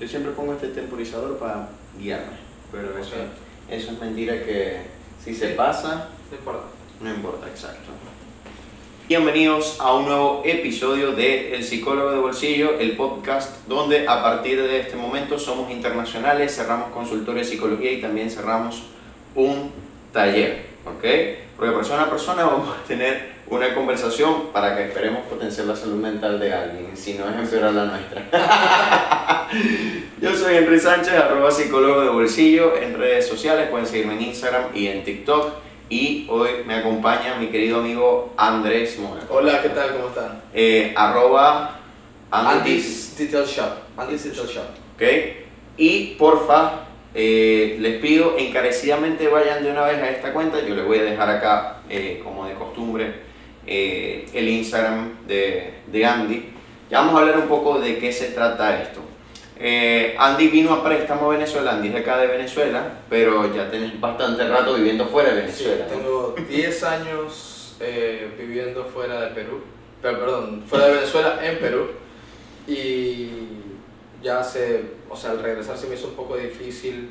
Yo siempre pongo este temporizador para guiarme, pero eso, eso es mentira que si se pasa, No importa. no importa, exacto. Bienvenidos a un nuevo episodio de El Psicólogo de Bolsillo, el podcast donde a partir de este momento somos internacionales, cerramos consultorio de psicología y también cerramos un taller, ¿ok? Porque persona a persona vamos a tener una conversación para que esperemos potenciar la salud mental de alguien, si no es empeorar la nuestra. Yo soy Henry Sánchez, arroba psicólogo de bolsillo en redes sociales, pueden seguirme en Instagram y en TikTok. Y hoy me acompaña mi querido amigo Andrés Mora. Hola, ¿qué tal? ¿Cómo están? Eh, arroba Andy's Detail Shop. Andy's Detail Shop. ¿ok? Y porfa, eh, les pido encarecidamente vayan de una vez a esta cuenta. Yo les voy a dejar acá, eh, como de costumbre, eh, el Instagram de, de Andy. Ya vamos a hablar un poco de qué se trata esto. Eh, Andy vino a préstamo a Venezuela, Andy es de acá de Venezuela, pero ya tenés bastante rato viviendo fuera de Sí, Venezuela. ¿no? tengo 10 años eh, viviendo fuera de Perú. Pero, perdón, fuera de Venezuela, en Perú. Y ya hace, o sea, al regresar se me hizo un poco difícil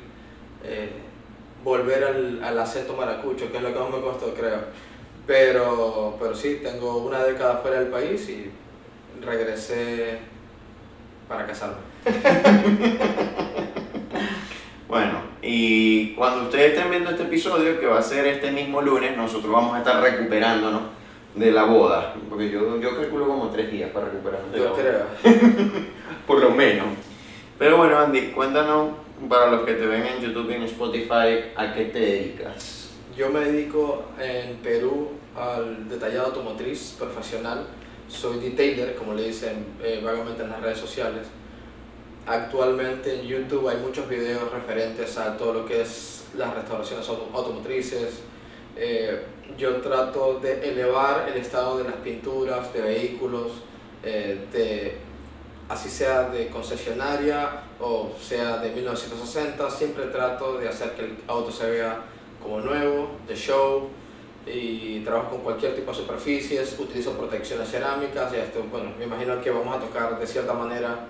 volver al, al acento maracucho, que es lo que más me costó, creo. Pero, pero sí, tengo una década fuera del país y regresé para casarme. Bueno, y cuando ustedes estén viendo este episodio, que va a ser este mismo lunes, nosotros vamos a estar recuperándonos de la boda. Porque yo, yo calculo como tres días para recuperarnos de la Yo boda. creo. Por lo menos. Pero bueno, Andy, cuéntanos para los que te ven en YouTube y en Spotify, ¿a qué te dedicas? Yo me dedico en Perú al detallado automotriz profesional. Soy detailer, como le dicen eh, vagamente en las redes sociales. Actualmente en YouTube hay muchos videos referentes a todo lo que es las restauraciones auto- automotrices. Eh, yo trato de elevar el estado de las pinturas de vehículos, eh, de, así sea de concesionaria o sea de 1960, siempre trato de hacer que el auto se vea como nuevo, de show, y trabajo con cualquier tipo de superficies, utilizo protecciones cerámicas, y esto, bueno, me imagino que vamos a tocar de cierta manera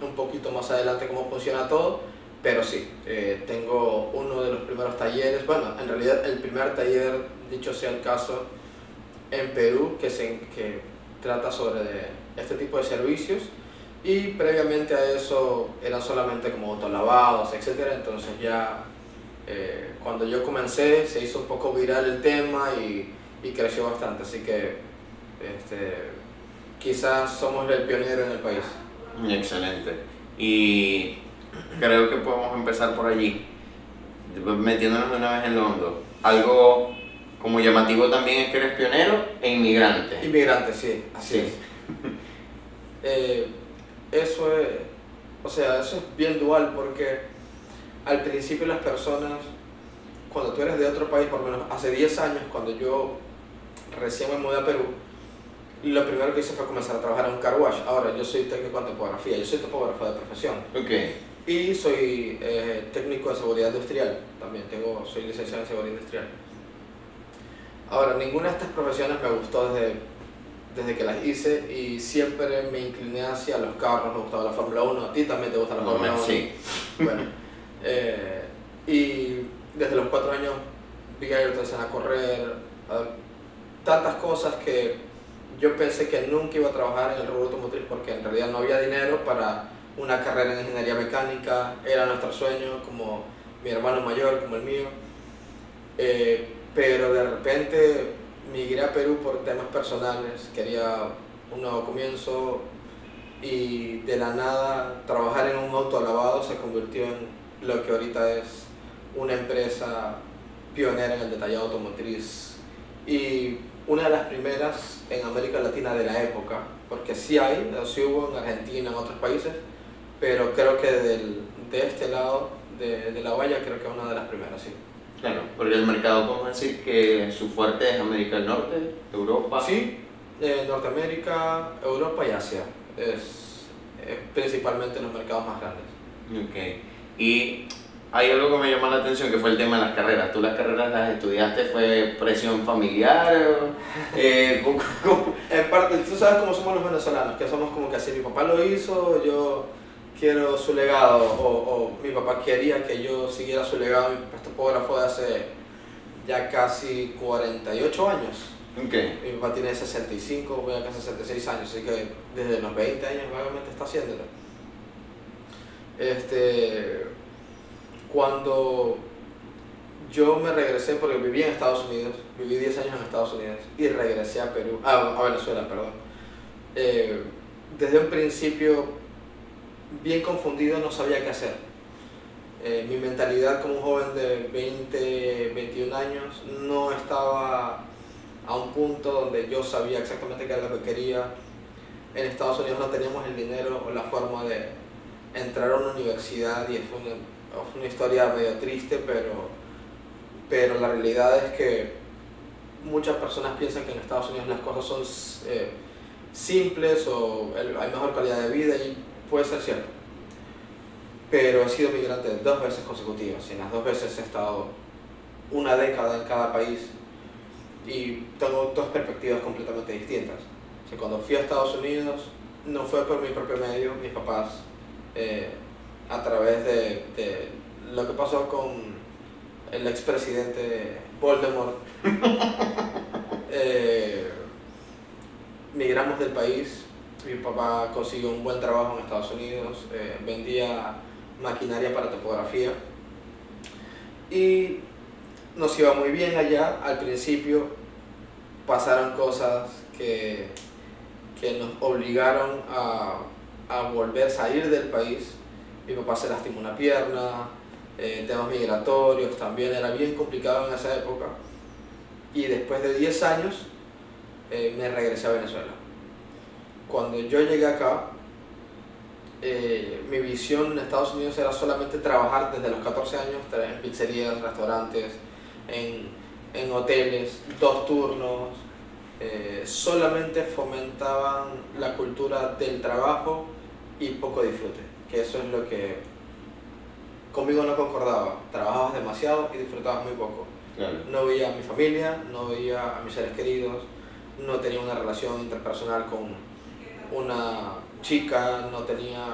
un poquito más adelante cómo funciona todo, pero sí, eh, tengo uno de los primeros talleres, bueno, en realidad el primer taller, dicho sea el caso, en Perú, que, se, que trata sobre este tipo de servicios, y previamente a eso eran solamente como autolavados, etcétera, entonces ya eh, cuando yo comencé se hizo un poco viral el tema y, y creció bastante, así que este, quizás somos el pionero en el país. Excelente. Y creo que podemos empezar por allí, metiéndonos de una vez en lo hondo. Algo como llamativo también es que eres pionero e inmigrante. Inmigrante, sí, así Sí. es. Eh, eso es, o sea, eso es bien dual porque al principio las personas, cuando tú eres de otro país, por lo menos hace 10 años, cuando yo recién me mudé a Perú, lo primero que hice fue comenzar a trabajar en un car wash. Ahora, yo soy técnico en topografía, yo soy topógrafo de profesión Ok. y soy eh, técnico de seguridad industrial, también tengo, soy licenciado en seguridad industrial. Ahora, ninguna de estas profesiones me gustó desde, desde que las hice y siempre me incliné hacia los carros, me gustaba la Fórmula 1, a ti también te gusta la Fórmula me- 1. sí. Bueno, eh, y desde los cuatro años vi a Ayrton Senna correr, a- tantas cosas que yo pensé que nunca iba a trabajar en el rubro automotriz porque en realidad no había dinero para una carrera en ingeniería mecánica, era nuestro sueño, como mi hermano mayor, como el mío. Eh, pero de repente migré a Perú por temas personales, quería un nuevo comienzo y de la nada trabajar en un auto lavado se convirtió en lo que ahorita es una empresa pionera en el detallado automotriz y una de las primeras en América Latina de la época, porque sí hay, sí hubo en Argentina, en otros países, pero creo que del- de este lado de, de la valla creo que es una de las primeras, sí. Claro, porque el mercado podemos decir que su fuerte es América del Norte, Europa. Sí, eh, Norteamérica, Europa y Asia, es, eh, principalmente los mercados más grandes. Ok. Y hay algo que me llama la atención que fue el tema de las carreras. ¿Tú las carreras las estudiaste? ¿Fue presión familiar? eh, ¿cómo- cómo? En parte, tú sabes cómo somos los venezolanos, que somos como que así, mi papá lo hizo, yo quiero su legado o, o mi papá quería que yo siguiera su legado, mi topógrafo de hace ya casi 48 años. Okay. Mi papá tiene 65, voy a casi 66 años, así que desde los 20 años vagamente está haciéndolo. Este, cuando yo me regresé, porque viví en Estados Unidos, viví 10 años en Estados Unidos y regresé a Perú, a Venezuela, perdón. Eh, desde un principio, bien confundido, no sabía qué hacer. Eh, mi mentalidad como un joven de 20, 21 años no estaba a un punto donde yo sabía exactamente qué era lo que quería. En Estados Unidos no teníamos el dinero o la forma de entrar a una universidad y es una, es una historia medio triste, pero, pero la realidad es que muchas personas piensan que en Estados Unidos las cosas son eh, simples o hay mejor calidad de vida y puede ser cierto. Pero he sido migrante dos veces consecutivas y en las dos veces he estado una década en cada país y tengo dos perspectivas completamente distintas. O cuando fui a Estados Unidos no fue por mi propio medio, mis papás, eh, a través de, de, lo que pasó con el expresidente Voldemort, eh, migramos del país. Mi papá consiguió un buen trabajo en Estados Unidos, eh, vendía maquinaria para topografía y nos iba muy bien allá. Al principio pasaron cosas que, que nos obligaron a, a, volver a salir del país. Mi papá se lastimó una pierna, eh, temas migratorios también, era bien complicado en esa época. Y después de 10 años eh, me regresé a Venezuela. Cuando yo llegué acá, eh, mi visión en Estados Unidos era solamente trabajar desde los 14 años en pizzerías, restaurantes, en, en hoteles, dos turnos. Eh, solamente fomentaban la cultura del trabajo y poco disfrute, que eso es lo que conmigo no concordaba. Trabajabas demasiado y disfrutabas muy poco. Claro. No veía a mi familia, no veía a mis seres queridos, no tenía una relación interpersonal con una chica, no tenía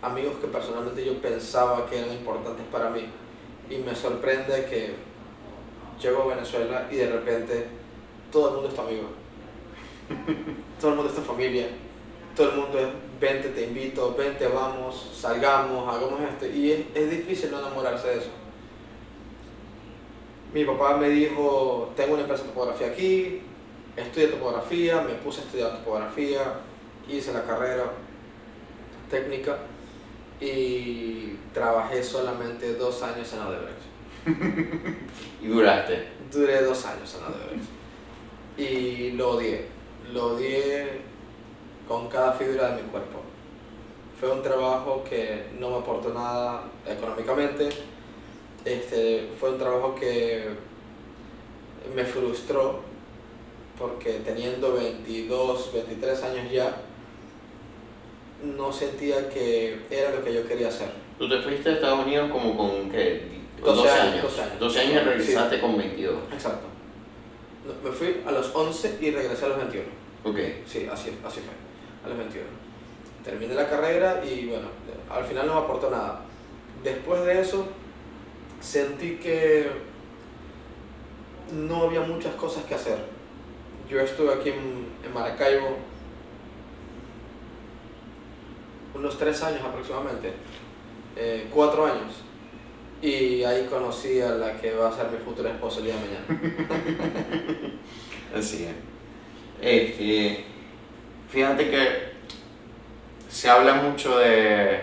amigos que personalmente yo pensaba que eran importantes para mí. Y me sorprende que llego a Venezuela y de repente todo el mundo es tu amigo. todo el mundo es tu familia. Todo el mundo es, vente, te invito, vente, vamos, salgamos, hagamos esto. Y es, es difícil no enamorarse de eso. Mi papá me dijo, tengo una empresa de topografía aquí, estudié topografía, me puse a estudiar topografía, hice la carrera técnica y trabajé solamente dos años en Odebrecht. ¿Y duraste? Duré dos años en Odebrecht. Y lo odié. Lo odié con cada fibra de mi cuerpo. Fue un trabajo que no me aportó nada económicamente. Este, fue un trabajo que me frustró porque teniendo 22, 23 años ya, no sentía que era lo que yo quería hacer. ¿Tú te fuiste a Estados Unidos como con qué? 12, 12 años, años. 12 años. 12 años y regresaste Sí. con 22. Exacto. Me fui a los 11 y regresé a los 21. Ok. Sí, así, así fue, a los 21. Terminé la carrera y bueno, al final no me aportó nada. Después de eso, sentí que no había muchas cosas que hacer. Yo estuve aquí en, en Maracaibo unos tres años aproximadamente, eh, cuatro años, y ahí conocí a la que va a ser mi futura esposa el día de mañana. Así es. Este, fíjate que se habla mucho de,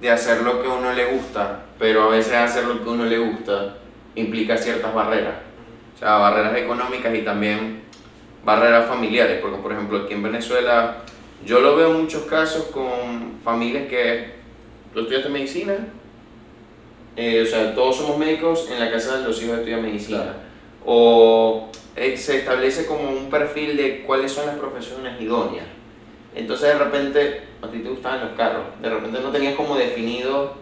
de hacer lo que uno le gusta, pero a veces hacer lo que uno le gusta implica ciertas barreras. O sea, barreras económicas y también barreras familiares, porque por ejemplo aquí en Venezuela yo lo veo en muchos casos con familias que tú estudiaste medicina, eh, o sea, todos somos médicos, en la casa de los hijos estudian medicina. Claro. O eh, se establece como un perfil de cuáles son las profesiones idóneas. Entonces de repente, a ti te gustaban los carros, de repente no tenías como definido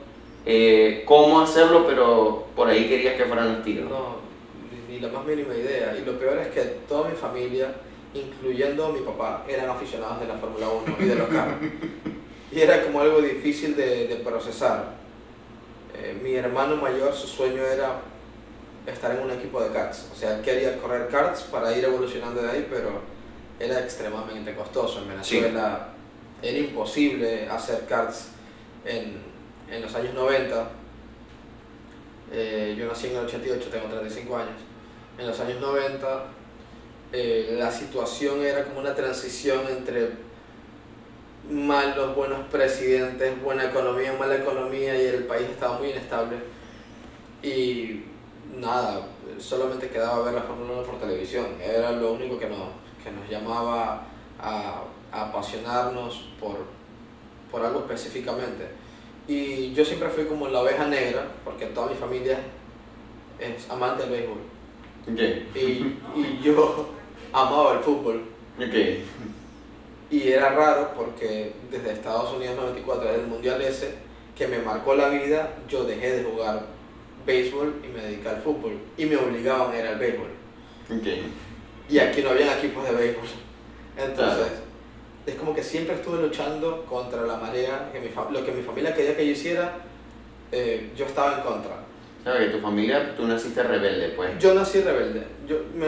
eh, cómo hacerlo, pero por ahí querías que fueran los tiros. No, ni, la más mínima idea. Y lo peor es que toda mi familia, incluyendo mi papá, eran aficionados de la Fórmula 1 y de los carros. y era como algo difícil de, de procesar. Eh, mi hermano mayor, su sueño era estar en un equipo de karts, o sea, él quería correr karts para ir evolucionando de ahí, pero era extremadamente costoso. En Venezuela era imposible hacer karts en, en los años 90. Eh, yo nací en el 88, tengo 35 años. En los años 90 eh, la situación era como una transición entre malos, buenos presidentes, buena economía, mala economía y el país estaba muy inestable. Y nada, solamente quedaba ver la Fórmula 1 por televisión. Era lo único que nos, que nos llamaba a, a apasionarnos por, por algo específicamente. Y yo siempre fui como la oveja negra, porque toda mi familia es amante del béisbol. Okay. Y, y yo amaba el fútbol. Okay. Y era raro porque desde Estados Unidos 94, desde el Mundial ese, que me marcó la vida, yo dejé de jugar béisbol y me dediqué al fútbol. Y me obligaban a ir al béisbol. Okay. Y aquí no había equipos de béisbol. Entonces, Claro. es como que siempre estuve luchando contra la marea, que mi lo que mi familia quería que yo hiciera, eh, yo estaba en contra. ¿Sabes que tu familia, tú naciste rebelde, pues? Yo nací rebelde. Yo me,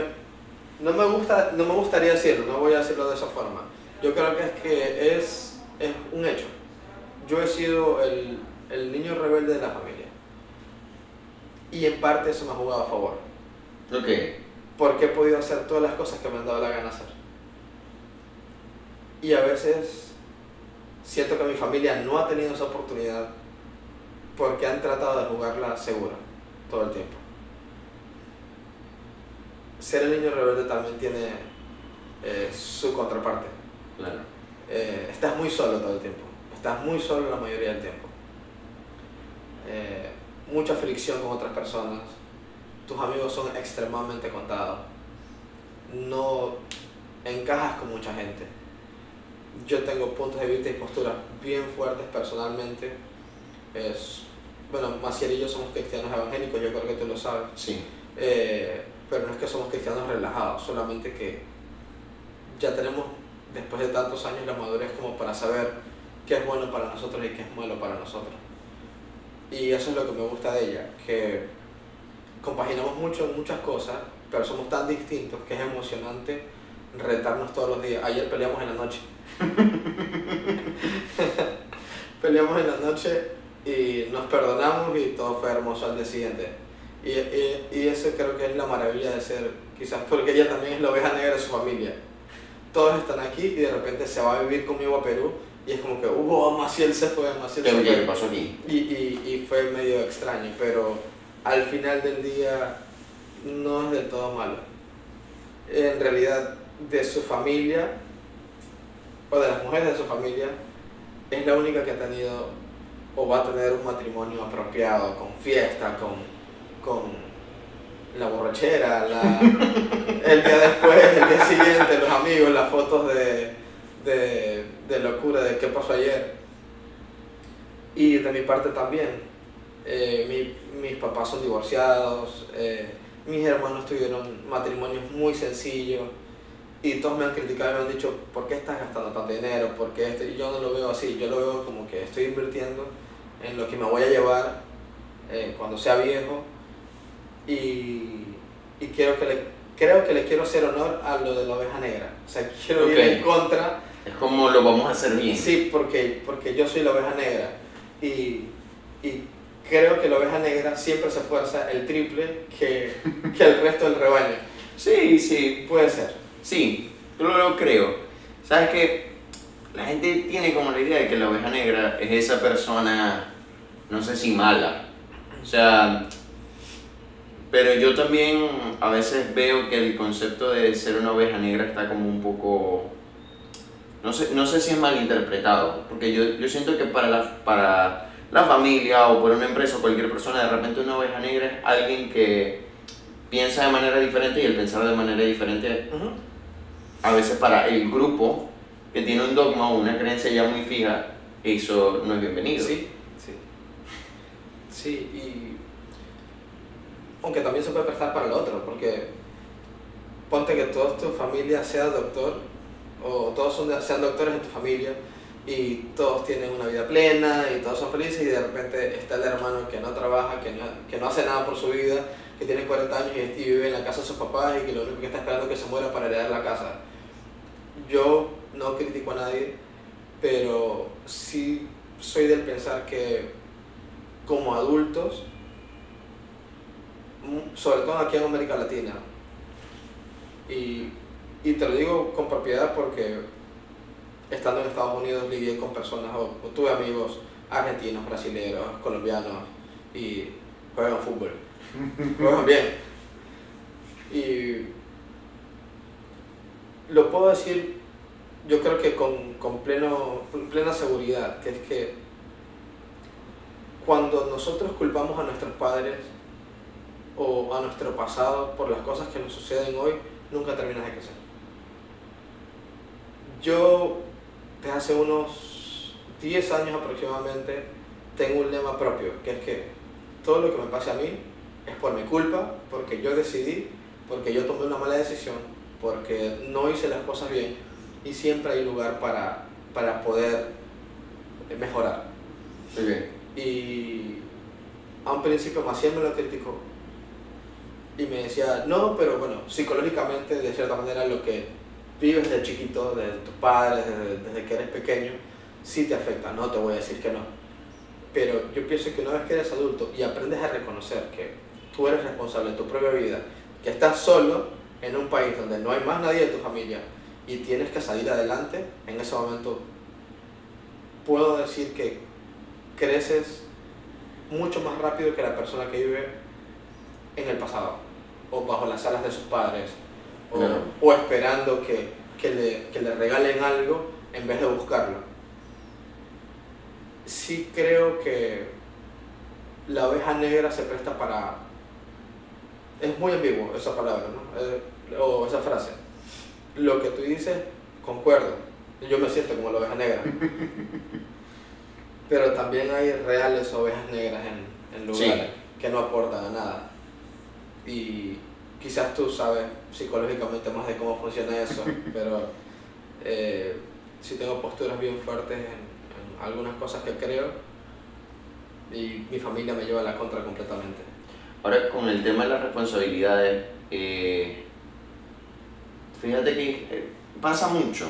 no, me gusta, no me gustaría decirlo, no voy a decirlo de esa forma. Yo creo que es que es, es un hecho. Yo he sido el, el niño rebelde de la familia. Y en parte eso me ha jugado a favor. Ok. Porque he podido hacer todas las cosas que me han dado la gana hacer. Y a veces siento que mi familia no ha tenido esa oportunidad porque han tratado de jugarla segura todo el tiempo. Ser el niño rebelde también tiene eh, su contraparte. Claro. Eh, estás muy solo todo el tiempo. Estás muy solo la mayoría del tiempo. Eh, mucha fricción con otras personas. Tus amigos son extremadamente contados. No encajas con mucha gente. Yo tengo puntos de vista y posturas bien fuertes personalmente. Es, bueno, Maciel y yo somos cristianos evangélicos, yo creo que tú lo sabes. Sí. Eh, pero no es que somos cristianos relajados, solamente que ya tenemos, después de tantos años, la madurez como para saber qué es bueno para nosotros y qué es malo para nosotros. Y eso es lo que me gusta de ella, que compaginamos mucho en muchas cosas, pero somos tan distintos que es emocionante retarnos todos los días. Ayer peleamos en la noche. peleamos en la noche y nos perdonamos y todo fue hermoso al día siguiente. Y, y, y eso creo que es la maravilla de ser, quizás porque ella también es la oveja negra de su familia. Todos están aquí y de repente se va a vivir conmigo a Perú y es como que, uh, Maciel se fue, Maciel ¿Qué, se fue. pasó aquí? Y, y, y fue medio extraño, pero al final del día no es del todo malo. En realidad, de su familia, o de las mujeres de su familia, es la única que ha tenido o va a tener un matrimonio apropiado, con fiesta, con, con la borrachera, la, el día después, el día siguiente, los amigos, las fotos de, de, de locura, de qué pasó ayer. Y de mi parte también. Eh, mi- mis papás son divorciados, eh, mis hermanos tuvieron matrimonios muy sencillos y todos me han criticado y me han dicho, ¿por qué estás gastando tanto dinero? ¿Por qué esto? Y yo no lo veo así, yo lo veo como que estoy invirtiendo en lo que me voy a llevar eh, cuando sea viejo y, y quiero que le, creo que le quiero hacer honor a lo de la oveja negra. O sea, quiero ir en contra Es como lo vamos a hacer bien. Sí, porque, porque yo soy la oveja negra y, y creo que la oveja negra siempre se esfuerza el triple que, que el resto del rebaño. Sí, sí. Puede ser. Sí, yo lo creo. ¿Sabes que La gente tiene como la idea de que la oveja negra es esa persona, no sé si mala. O sea, pero yo también a veces veo que el concepto de ser una oveja negra está como un poco... No sé, no sé si es malinterpretado, porque yo, yo siento que para la, para la familia o por una empresa o cualquier persona, de repente una oveja negra es alguien que piensa de manera diferente y el pensar de manera diferente a veces para el grupo que tiene un dogma o una creencia ya muy fija, eso no es bienvenido. Sí, sí. Sí, y. Aunque también se puede prestar para el otro, porque ponte que toda tu familia sea doctor, o todos son sean doctores en tu familia, y todos tienen una vida plena y todos son felices y de repente está el hermano que no trabaja, que no, que no hace nada por su vida, que tiene 40 años y vive en la casa de sus papás y que lo único que está esperando es que se muera para heredar la casa. Yo no critico a nadie, pero sí soy del pensar que como adultos, sobre todo aquí en América Latina, y, y te lo digo con propiedad porque estando en Estados Unidos lidié con personas, o, tuve amigos argentinos, brasileños, colombianos y juegan fútbol. juegan bien. Y lo puedo decir, yo creo que con, con pleno, plena seguridad, que es que cuando nosotros culpamos a nuestros padres o a nuestro pasado por las cosas que nos suceden hoy, nunca terminas de crecer. Yo desde hace unos 10 años aproximadamente tengo un lema propio, que es que todo lo que me pase a mí es por mi culpa, porque yo decidí, porque yo tomé una mala decisión, porque no hice las cosas bien y siempre hay lugar para, para poder mejorar. Y a un principio Maciel me lo criticó y me decía, no, pero bueno, psicológicamente de cierta manera lo que vives desde chiquito, desde tus padres, desde, que eres pequeño, sí te afecta, no te voy a decir que no. Pero yo pienso que una vez que eres adulto y aprendes a reconocer que tú eres responsable de tu propia vida, que estás solo en un país donde no hay más nadie de tu familia y tienes que salir adelante, en ese momento puedo decir que creces mucho más rápido que la persona que vive en el pasado o bajo las alas de sus padres o, esperando que, que, le, que le regalen algo en vez de buscarlo. Sí creo que la oveja negra se presta para... Es muy ambiguo esa palabra, ¿no? Eh, o esa frase. Lo que tú dices, concuerdo. Yo me siento como la oveja negra. Pero también hay reales ovejas negras en, en lugares que no aportan a nada. Y quizás tú sabes psicológicamente más de cómo funciona eso, pero eh, sí tengo posturas bien fuertes en, algunas cosas que creo y mi familia me lleva a la contra completamente. Ahora, con el tema de las responsabilidades, eh, fíjate que eh, pasa mucho.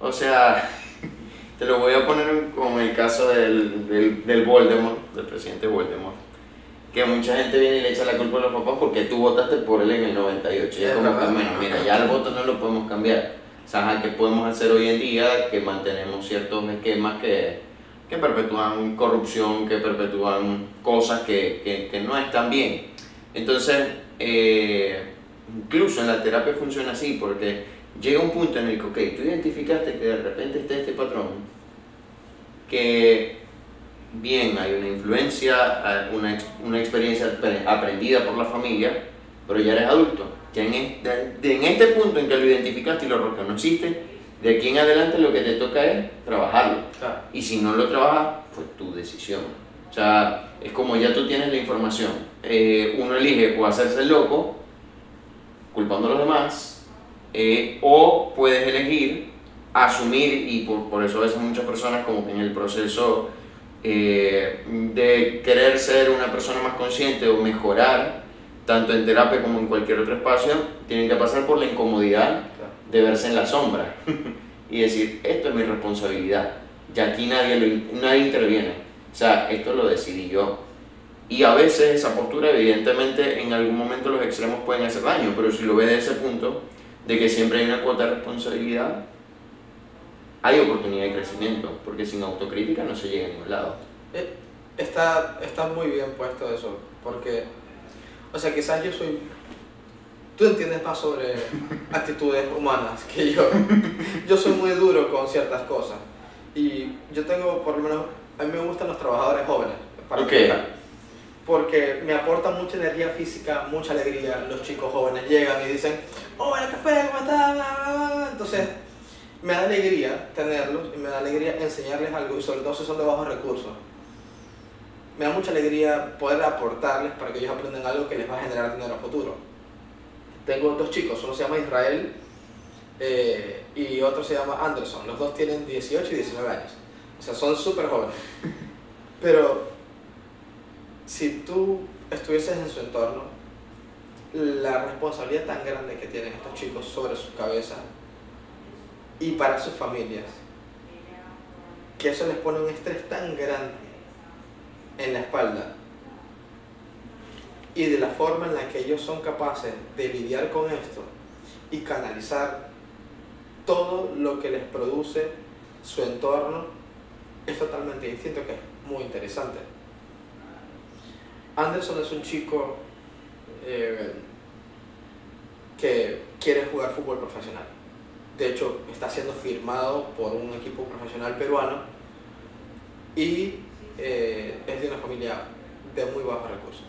O sea, te lo voy a poner con el caso del, del, del Voldemort, del presidente Voldemort que mucha gente viene y le echa la culpa a los papás porque tú votaste por él en el 98. Y es como que, bueno, mira, ya el voto no lo podemos cambiar. O sea, ¿qué podemos hacer hoy en día? Que mantenemos ciertos esquemas que, que perpetúan corrupción, que perpetúan cosas que, que, que no están bien. Entonces, eh, incluso en la terapia funciona así, porque llega un punto en el que, ok, tú identificaste que de repente está este patrón, que bien hay una influencia, una, una experiencia aprendida por la familia, pero ya eres adulto. Ya en este, en este punto en que lo identificaste y lo reconociste, de aquí en adelante lo que te toca es trabajarlo. Y si no lo trabajas, fue tu decisión. O sea, es como ya tú tienes la información. Eh, uno elige o hacerse el loco, culpando a los demás, eh, o puedes elegir asumir, y por, por eso a veces muchas personas como que en el proceso eh, de querer ser una persona más consciente o mejorar, tanto en terapia como en cualquier otro espacio, tienen que pasar por la incomodidad de verse en la sombra y decir, esto es mi responsabilidad, ya aquí nadie, lo, nadie interviene, o sea, esto lo decidí yo. Y a veces esa postura, evidentemente, en algún momento los extremos pueden hacer daño, pero si lo ve de ese punto, de que siempre hay una cuota de responsabilidad, hay oportunidad de crecimiento, porque sin autocrítica no se llega a ningún lado. Eh, está, está muy bien puesto eso, porque, o sea, quizás yo soy... Tú entiendes más sobre actitudes humanas que yo. Yo soy muy duro con ciertas cosas. Y yo tengo, por lo menos, a mí me gustan los trabajadores jóvenes. Para qué? porque me aportan mucha energía física, mucha alegría. Los chicos jóvenes llegan y dicen, oh, el café, ¿cómo está? Entonces, me da alegría tenerlos y me da alegría enseñarles algo y sobre todo si son de bajos recursos. Me da mucha alegría poder aportarles para que ellos aprendan algo que les va a generar dinero a futuro. Tengo dos chicos, uno se llama Israel Eh, y otro se llama Anderson. Los dos tienen 18 y 19 años. O sea, son súper jóvenes. Pero si tú estuvieses en su entorno, la responsabilidad tan grande que tienen estos chicos sobre su cabeza y para sus familias, que eso les pone un estrés tan grande en la espalda y de la forma en la que ellos son capaces de lidiar con esto y canalizar todo lo que les produce su entorno es totalmente distinto, que es muy interesante. Anderson es un chico eh, que quiere jugar fútbol profesional. De hecho, está siendo firmado por un equipo profesional peruano y eh, es de una familia de muy bajos recursos.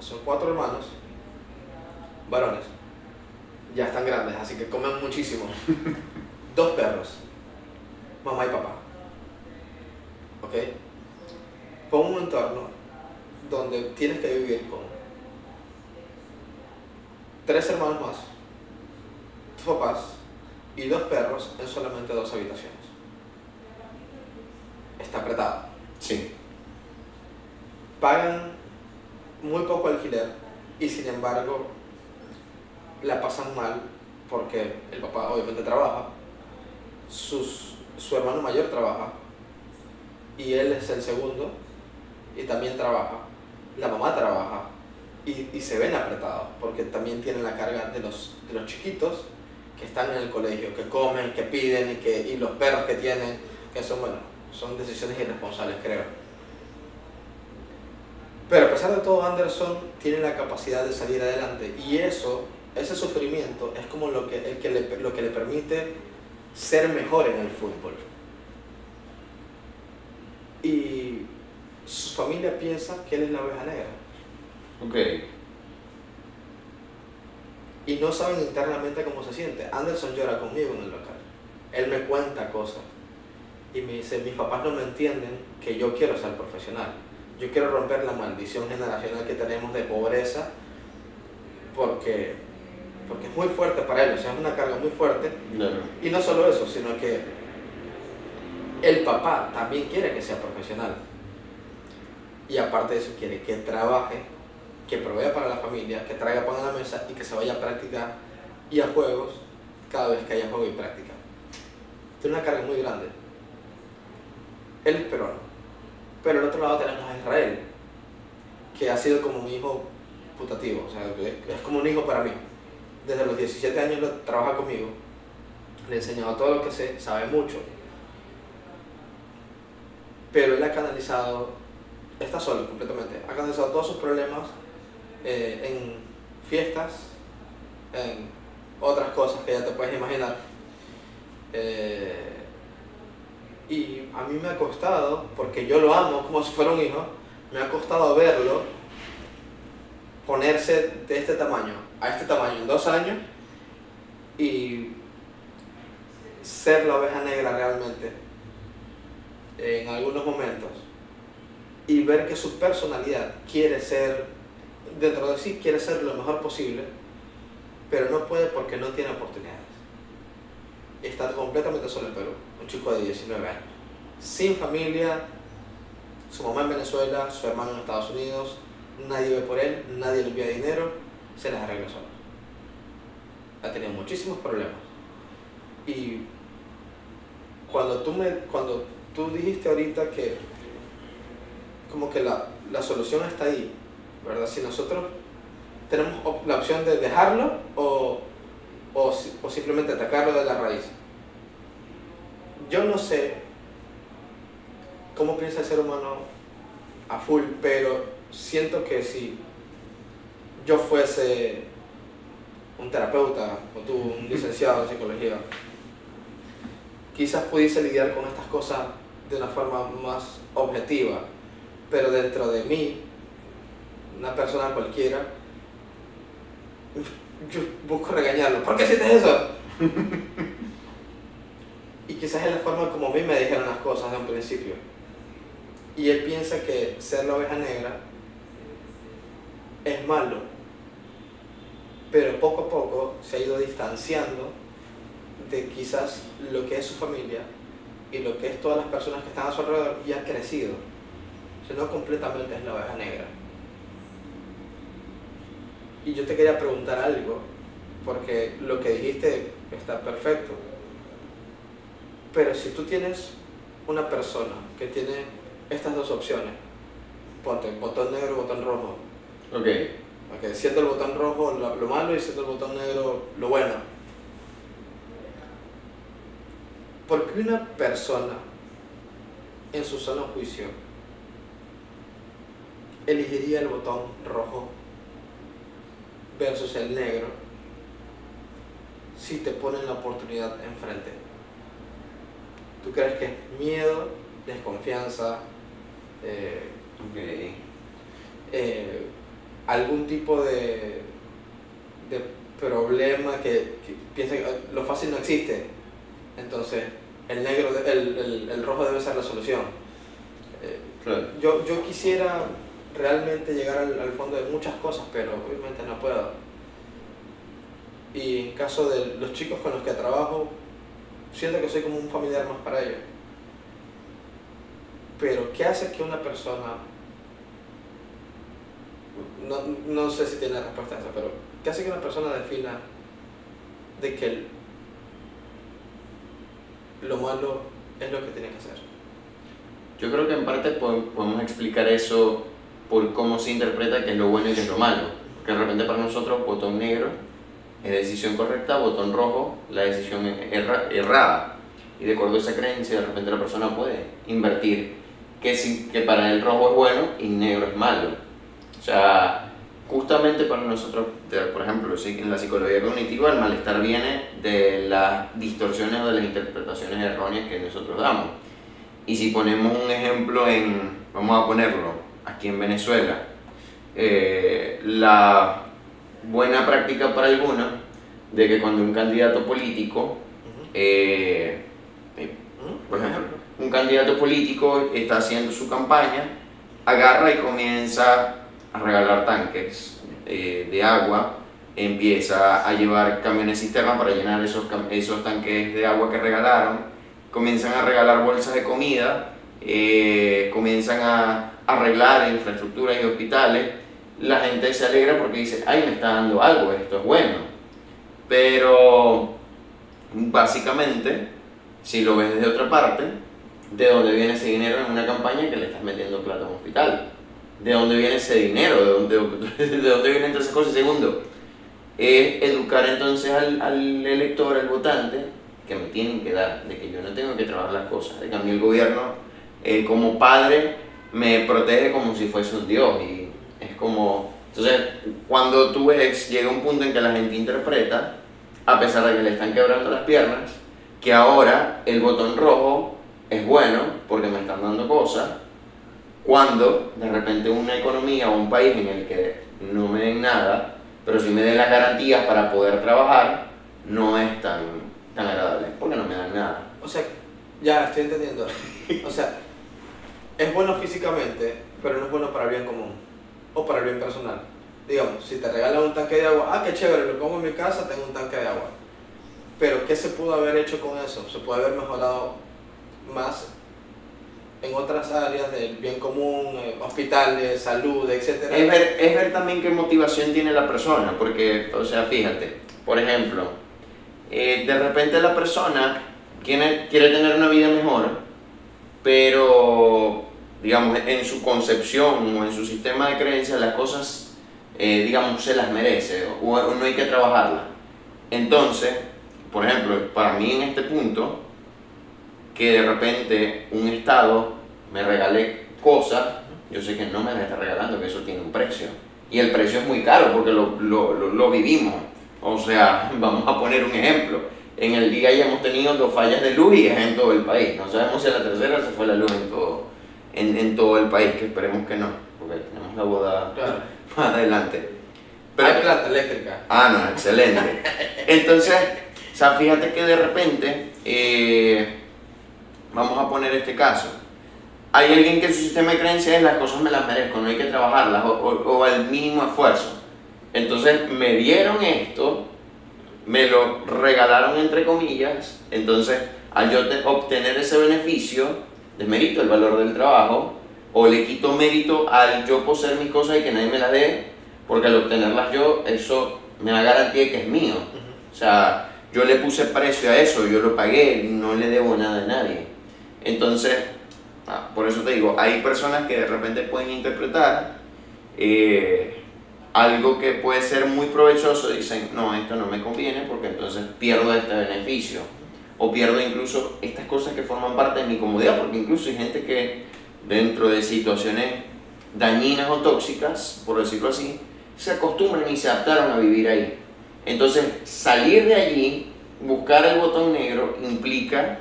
Son cuatro hermanos, varones, ya están grandes, así que comen muchísimo. Dos perros, mamá y papá. ¿Ok? Pon un entorno donde tienes que vivir con tres hermanos más, tus papás y dos perros en solamente dos habitaciones. Está apretado. Sí. Pagan muy poco alquiler y sin embargo la pasan mal porque el papá obviamente trabaja, sus, su hermano mayor trabaja y él es el segundo y también trabaja, la mamá trabaja y, y se ven apretados porque también tienen la carga de los, de los chiquitos que están en el colegio, que comen, que piden y, que, y los perros que tienen, que son, bueno, son decisiones irresponsables creo. Pero a pesar de todo, Anderson tiene la capacidad de salir adelante y eso ese sufrimiento es como lo que, el que le, lo que le permite ser mejor en el fútbol. Y su familia piensa que él es la oveja negra. Ok. Y no saben internamente cómo se siente. Anderson llora conmigo en el local. Él me cuenta cosas. Y me dice, mis papás no me entienden que yo quiero ser profesional. Yo quiero romper la maldición generacional que tenemos de pobreza porque porque es muy fuerte para ellos, es una carga muy fuerte. Y no solo eso, sino que el papá también quiere que sea profesional. Y aparte de eso, quiere que trabaje, que provea para la familia, que traiga pan a la mesa y que se vaya a práctica y a juegos cada vez que haya juego y práctica. Tiene una carga muy grande. Él es peruano. Pero al otro lado tenemos a Israel, que ha sido como mi hijo putativo, o sea, es como un hijo para mí desde los 17 años lo, trabaja conmigo, le he enseñado todo lo que sé, sabe mucho, pero él ha canalizado, está solo completamente, ha canalizado todos sus problemas eh, en fiestas, en otras cosas que ya te puedes imaginar. Eh, y a mí me ha costado, porque yo lo amo como si fuera un hijo, me ha costado verlo ponerse de este tamaño a este tamaño en dos años y ser la oveja negra realmente en algunos momentos y ver que su personalidad quiere ser, dentro de sí quiere ser lo mejor posible, pero no puede porque no tiene oportunidades. Está completamente solo en Perú, un chico de 19 años, sin familia, su mamá en Venezuela, su hermano en Estados Unidos, nadie ve por él, nadie le envía dinero, se las arregla solo. Ha tenido muchísimos problemas. Y cuando tú, me, cuando tú dijiste ahorita que como que la, la solución está ahí, ¿verdad? Si nosotros tenemos la opción de dejarlo o, o, o simplemente atacarlo de la raíz. Yo no sé cómo piensa el ser humano a full, pero siento que si yo fuese un terapeuta o tú un licenciado en psicología, quizás pudiese lidiar con estas cosas de una forma más objetiva, pero dentro de mí, una persona cualquiera, yo busco regañarlo. ¿Por qué hiciste eso? y quizás es la forma como a mí me dijeron las cosas de un principio. Y él piensa que ser la oveja negra es malo pero poco a poco se ha ido distanciando de quizás lo que es su familia y lo que es todas las personas que están a su alrededor y ha crecido. O sea, no completamente es la oveja negra. Y yo te quería preguntar algo, porque lo que dijiste está perfecto. Pero si tú tienes una persona que tiene estas dos opciones, ponte botón negro, botón rojo. Ok. Okay, siendo el botón rojo lo, lo malo y siendo el botón negro lo bueno. ¿Por qué una persona en su sano juicio elegiría el botón rojo versus el negro si te ponen la oportunidad enfrente? ¿Tú crees que es miedo, desconfianza, eh, eh, algún tipo de, de problema que, que piensa que lo fácil no existe? Entonces, el, negro, el, el- el rojo debe ser la solución. Eh, Claro. yo, yo quisiera realmente llegar al, fondo de muchas cosas, pero obviamente no puedo. Y en caso de los chicos con los que trabajo, siento que soy como un familiar más para ellos. Pero, ¿qué hace que una persona, no, no sé si tiene respuesta a eso, pero ¿qué hace que una persona defina de que el- lo malo es lo que tiene que hacer? Yo creo que en parte po- podemos explicar eso por cómo se interpreta qué es lo bueno y qué es lo malo. Porque de repente para nosotros botón negro es decisión correcta, botón rojo la decisión erra- errada. Y de acuerdo a esa creencia, de repente la persona puede invertir que, si- que para el rojo es bueno y negro es malo. O sea, justamente para nosotros, por ejemplo, en la psicología cognitiva, el malestar viene de las distorsiones o de las interpretaciones erróneas que nosotros damos. Y si ponemos un ejemplo en, vamos a ponerlo, aquí en Venezuela, eh, la buena práctica para algunos de que cuando un candidato político, eh, eh, por ejemplo, un candidato político está haciendo su campaña, agarra y comienza a regalar tanques eh, de agua, empieza a llevar camiones cisterna para llenar esos, esos tanques de agua que regalaron, comienzan a regalar bolsas de comida, eh, comienzan a arreglar infraestructuras y hospitales, la gente se alegra porque dice, ay, me está dando algo, esto es bueno. Pero básicamente, si lo ves desde otra parte, ¿de dónde viene ese dinero en una campaña que le estás metiendo plata a un hospital? ¿De dónde viene ese dinero? ¿De dónde, de dónde vienen todas esas cosas? Segundo, es educar entonces al, al elector, al votante, que me tienen que dar, de que yo no tengo que trabajar las cosas, de que a mí el gobierno, eh, como padre, me protege como si fuese un dios. Y es como. Entonces, cuando tú ves, llega un punto en que la gente interpreta, a pesar de que le están quebrando las piernas, que ahora el botón rojo es bueno porque me están dando cosas, cuando de repente una economía o un país en el que no me den nada, pero si me den las garantías para poder trabajar, no es tan, tan agradable, porque no me dan nada. O sea, ya estoy entendiendo. O sea, es bueno físicamente, pero no es bueno para el bien común o para el bien personal. Digamos, si te regalan un tanque de agua, ah, qué chévere, lo pongo en mi casa, tengo un tanque de agua. Pero, ¿qué se pudo haber hecho con eso? Se puede haber mejorado más en otras áreas del bien común, eh, hospitales, salud, etc. Es ver, es ver también qué motivación tiene la persona, porque, o sea, fíjate, por ejemplo, eh, de repente la persona quiere, quiere tener una vida mejor, pero, digamos, en su concepción o en su sistema de creencias las cosas, eh, digamos, se las merece o, o no hay que trabajarlas. Entonces, por ejemplo, para mí en este punto, que de repente un Estado me regale cosas, yo sé que no me las está regalando, que eso tiene un precio. Y el precio es muy caro porque lo, lo, lo, lo vivimos. O sea, vamos a poner un ejemplo. En el día ya hemos tenido dos fallas de luz y es en todo el país. No sabemos si a la tercera se fue la luz en todo, en, en todo el país, que esperemos que no, porque tenemos la boda Claro. más adelante. Hay planta eléctrica. Ah, no, excelente. Entonces, o sea, fíjate que de repente, eh, vamos a poner este caso. Hay alguien que su sistema de creencias es las cosas me las merezco, no hay que trabajarlas o, o- o al mínimo esfuerzo. Entonces me dieron esto, me lo regalaron entre comillas, entonces al yo obtener ese beneficio, desmerito el valor del trabajo, o le quito mérito al yo poseer mis cosas y que nadie me las dé, porque al obtenerlas yo, eso me da garantía de que es mío. O sea, yo le puse precio a eso, yo lo pagué, no le debo nada a nadie. Entonces, ah, por eso te digo, hay personas que de repente pueden interpretar eh, algo que puede ser muy provechoso, dicen, no, esto no me conviene porque entonces pierdo este beneficio. O pierdo incluso estas cosas que forman parte de mi comodidad, porque incluso hay gente que dentro de situaciones dañinas o tóxicas, por decirlo así, se acostumbran y se adaptaron a vivir ahí. Entonces, salir de allí, buscar el botón negro, implica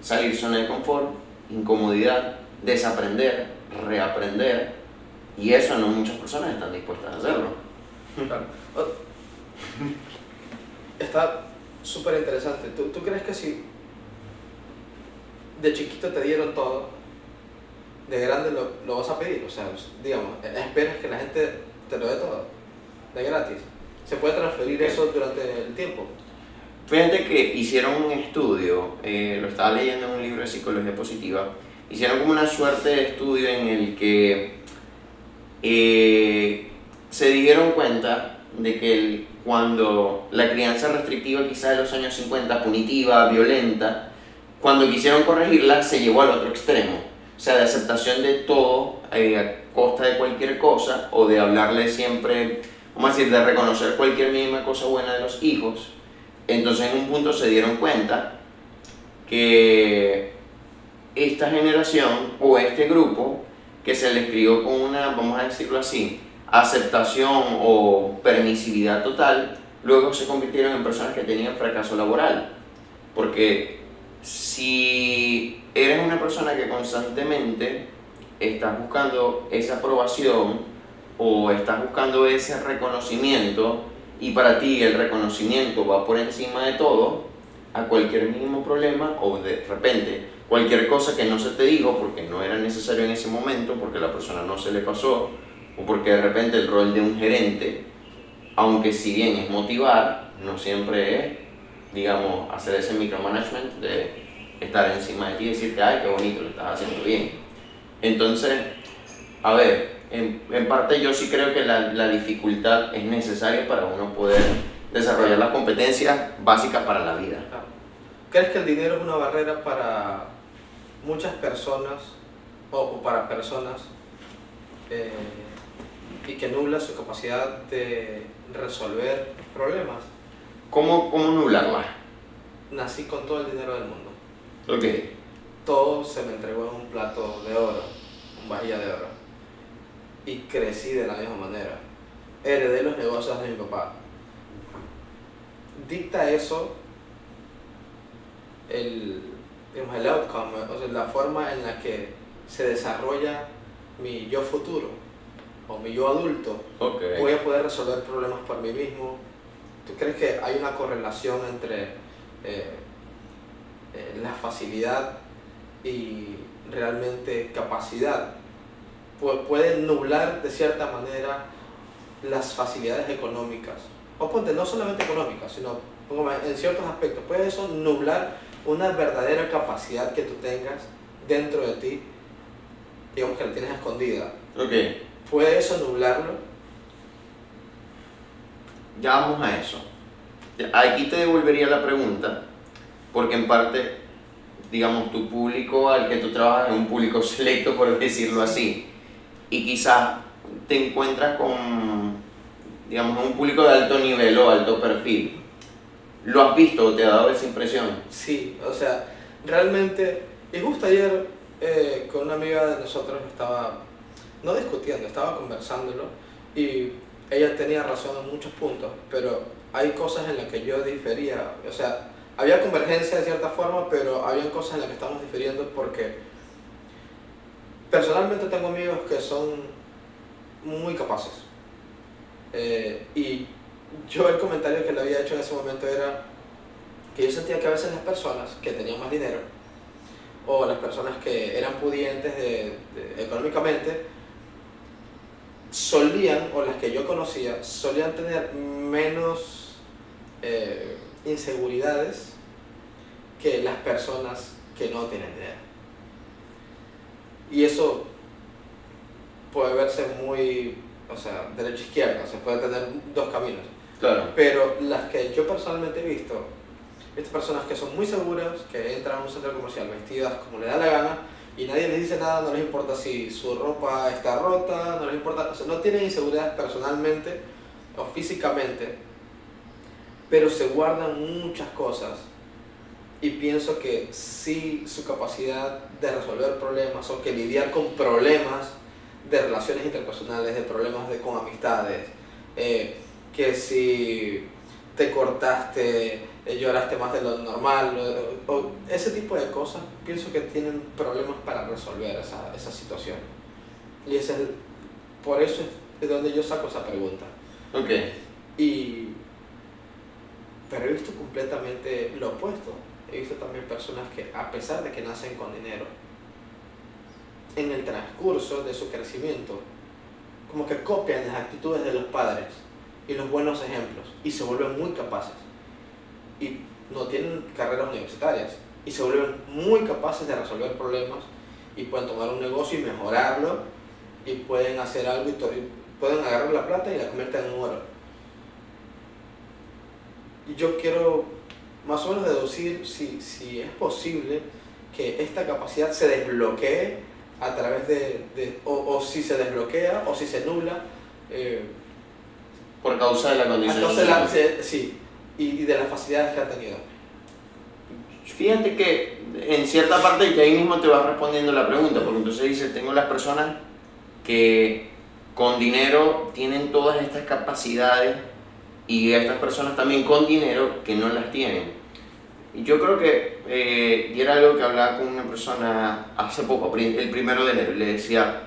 salir zona de confort, incomodidad, desaprender, reaprender, y eso no muchas personas están dispuestas a hacerlo. Está súper interesante. ¿Tú, ¿Tú crees que si de chiquito te dieron todo, de grande lo, lo, vas a pedir? O sea, digamos, esperas que la gente te lo dé todo, de gratis. ¿Se puede transferir eso durante el tiempo? Fíjate que hicieron un estudio, eh, lo estaba leyendo en un libro de psicología positiva, hicieron como una suerte de estudio en el que eh, se dieron cuenta de que cuando la crianza restrictiva quizá de los años 50, punitiva, violenta, cuando quisieron corregirla se llevó al otro extremo, o sea, de aceptación de todo eh, a costa de cualquier cosa o de hablarle siempre, vamos a decir, de reconocer cualquier mínima cosa buena de los hijos. Entonces en un punto se dieron cuenta que esta generación o este grupo que se les crió con una, vamos a decirlo así, aceptación o permisividad total, luego se convirtieron en personas que tenían fracaso laboral. Porque si eres una persona que constantemente estás buscando esa aprobación o estás buscando ese reconocimiento y para ti el reconocimiento va por encima de todo, a cualquier mínimo problema o de repente cualquier cosa que no se te dijo porque no era necesario en ese momento, porque la persona no se le pasó, o porque de repente el rol de un gerente, aunque si bien es motivar, no siempre es, digamos, hacer ese micromanagement de estar encima de ti y decirte, ay, qué bonito, lo estás haciendo bien. Entonces, a ver, en, en parte yo sí creo que la, la dificultad es necesaria para uno poder desarrollar las competencias básicas para la vida. ¿Crees que el dinero es una barrera para muchas personas o, para personas eh, y que nubla su capacidad de resolver problemas. ¿Cómo, cómo nublarla? Nací con todo el dinero del mundo. Ok. Todo se me entregó en un plato de oro, un vajilla de oro. Y crecí de la misma manera. Heredé los negocios de mi papá. Dicta eso el, digamos, el outcome, o sea, la forma en la que se desarrolla mi yo futuro o mi yo adulto, voy a poder resolver problemas por mí mismo. ¿Tú crees que hay una correlación entre eh, eh, la facilidad y realmente capacidad? puede nublar de cierta manera las facilidades económicas. O ponte, no solamente económicas, sino en ciertos aspectos. Puede eso nublar una verdadera capacidad que tú tengas dentro de ti, digamos que la tienes escondida. Ok. ¿Puede eso nublarlo? Ya vamos a eso. Aquí te devolvería la pregunta, porque en parte, digamos, tu público al que tú trabajas es un público selecto, por decirlo así, y quizás te encuentras con, digamos, un público de alto nivel o alto perfil ¿Lo has visto te ha dado esa impresión? Sí, o sea, realmente, y justo ayer eh, con una amiga de nosotros estaba, no discutiendo, estaba conversándolo y ella tenía razón en muchos puntos, pero hay cosas en las que yo difería, o sea, había convergencia de cierta forma, pero había cosas en las que estamos difiriendo porque personalmente tengo amigos que son muy capaces eh, y yo el comentario que le había hecho en ese momento era que yo sentía que a veces las personas que tenían más dinero o las personas que eran pudientes económicamente solían, o las que yo conocía, solían tener menos eh, inseguridades que las personas que no tienen dinero. Y eso puede verse muy, o sea, derecha-izquierda, se puede tener dos caminos. Claro. Pero las que yo personalmente he visto, estas personas que son muy seguras, que entran a un centro comercial vestidas como le da la gana y nadie les dice nada, no les importa si su ropa está rota, no les importa, no tienen inseguridad personalmente o físicamente, pero se guardan muchas cosas y pienso que sí su capacidad de resolver problemas o que lidiar con problemas de relaciones interpersonales, de problemas de, con amistades, eh, que si te cortaste, eh, lloraste más de lo normal, o, o ese tipo de cosas, pienso que tienen problemas para resolver esa, esa situación. Y ese es el- por eso es de donde yo saco esa pregunta. Ok. Y, pero he visto completamente lo opuesto. He visto también personas que, a pesar de que nacen con dinero, en el transcurso de su crecimiento, como que copian las actitudes de los padres y los buenos ejemplos y se vuelven muy capaces. Y no tienen carreras universitarias y se vuelven muy capaces de resolver problemas y pueden tomar un negocio y mejorarlo y pueden hacer algo y pueden agarrar la plata y la convierten en oro. Y yo quiero más o menos deducir si, si es posible que esta capacidad se desbloquee a través de, de- o, o si se desbloquea o si se nubla eh, Por causa de la condición. de la, sí, y, y de las facilidades que ha tenido. Fíjate que en cierta parte que ahí mismo te vas respondiendo la pregunta, porque entonces dices, tengo las personas que con dinero tienen todas estas capacidades y estas personas también con dinero que no las tienen. Y yo creo que, eh, y era algo que hablaba con una persona hace poco, el primero de enero, le decía,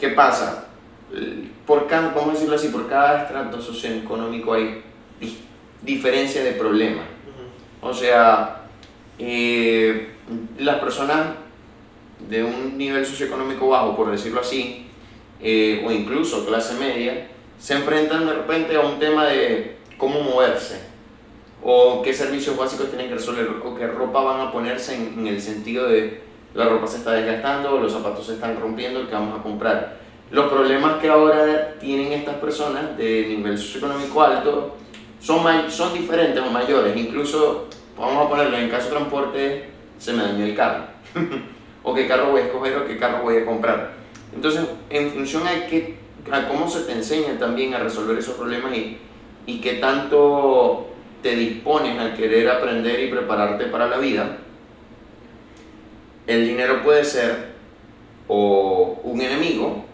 ¿qué pasa? El- Por cada, vamos a decirlo así, por cada estrato socioeconómico hay di- diferencia de problemas. O sea, eh, las personas de un nivel socioeconómico bajo, por decirlo así, eh, o incluso clase media, se enfrentan de repente a un tema de cómo moverse, o qué servicios básicos tienen que resolver, o qué ropa van a ponerse en, en el sentido de la ropa se está desgastando, los zapatos se están rompiendo, ¿qué vamos a comprar? Los problemas que ahora tienen estas personas de nivel socioeconómico alto son, son diferentes o mayores, incluso vamos a ponerlo en caso de transporte, se me dañó el carro. o qué carro voy a escoger o qué carro voy a comprar. Entonces, en función a, qué, a cómo se te enseña también a resolver esos problemas y, y qué tanto te dispones al querer aprender y prepararte para la vida, el dinero puede ser o un enemigo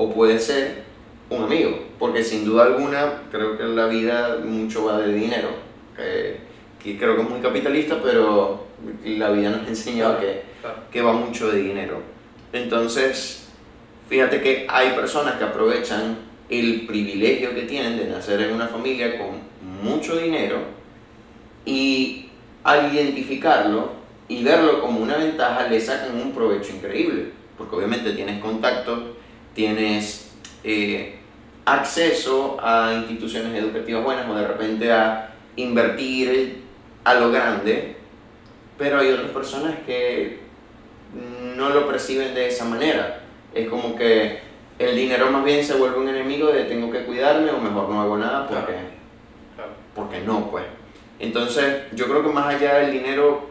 o puede ser un amigo, porque sin duda alguna creo que en la vida mucho va de dinero, que, que creo que es muy capitalista, pero la vida nos ha enseñado que, Claro. que va mucho de dinero. Entonces, fíjate que hay personas que aprovechan el privilegio que tienen de nacer en una familia con mucho dinero y al identificarlo y verlo como una ventaja le sacan un provecho increíble, porque obviamente tienes contactos, tienes eh, acceso a instituciones educativas buenas o de repente a invertir a lo grande, pero hay otras personas que no lo perciben de esa manera. Es como que el dinero más bien se vuelve un enemigo de tengo que cuidarme o mejor no hago nada porque, Claro. porque no, pues. Entonces, yo creo que más allá del dinero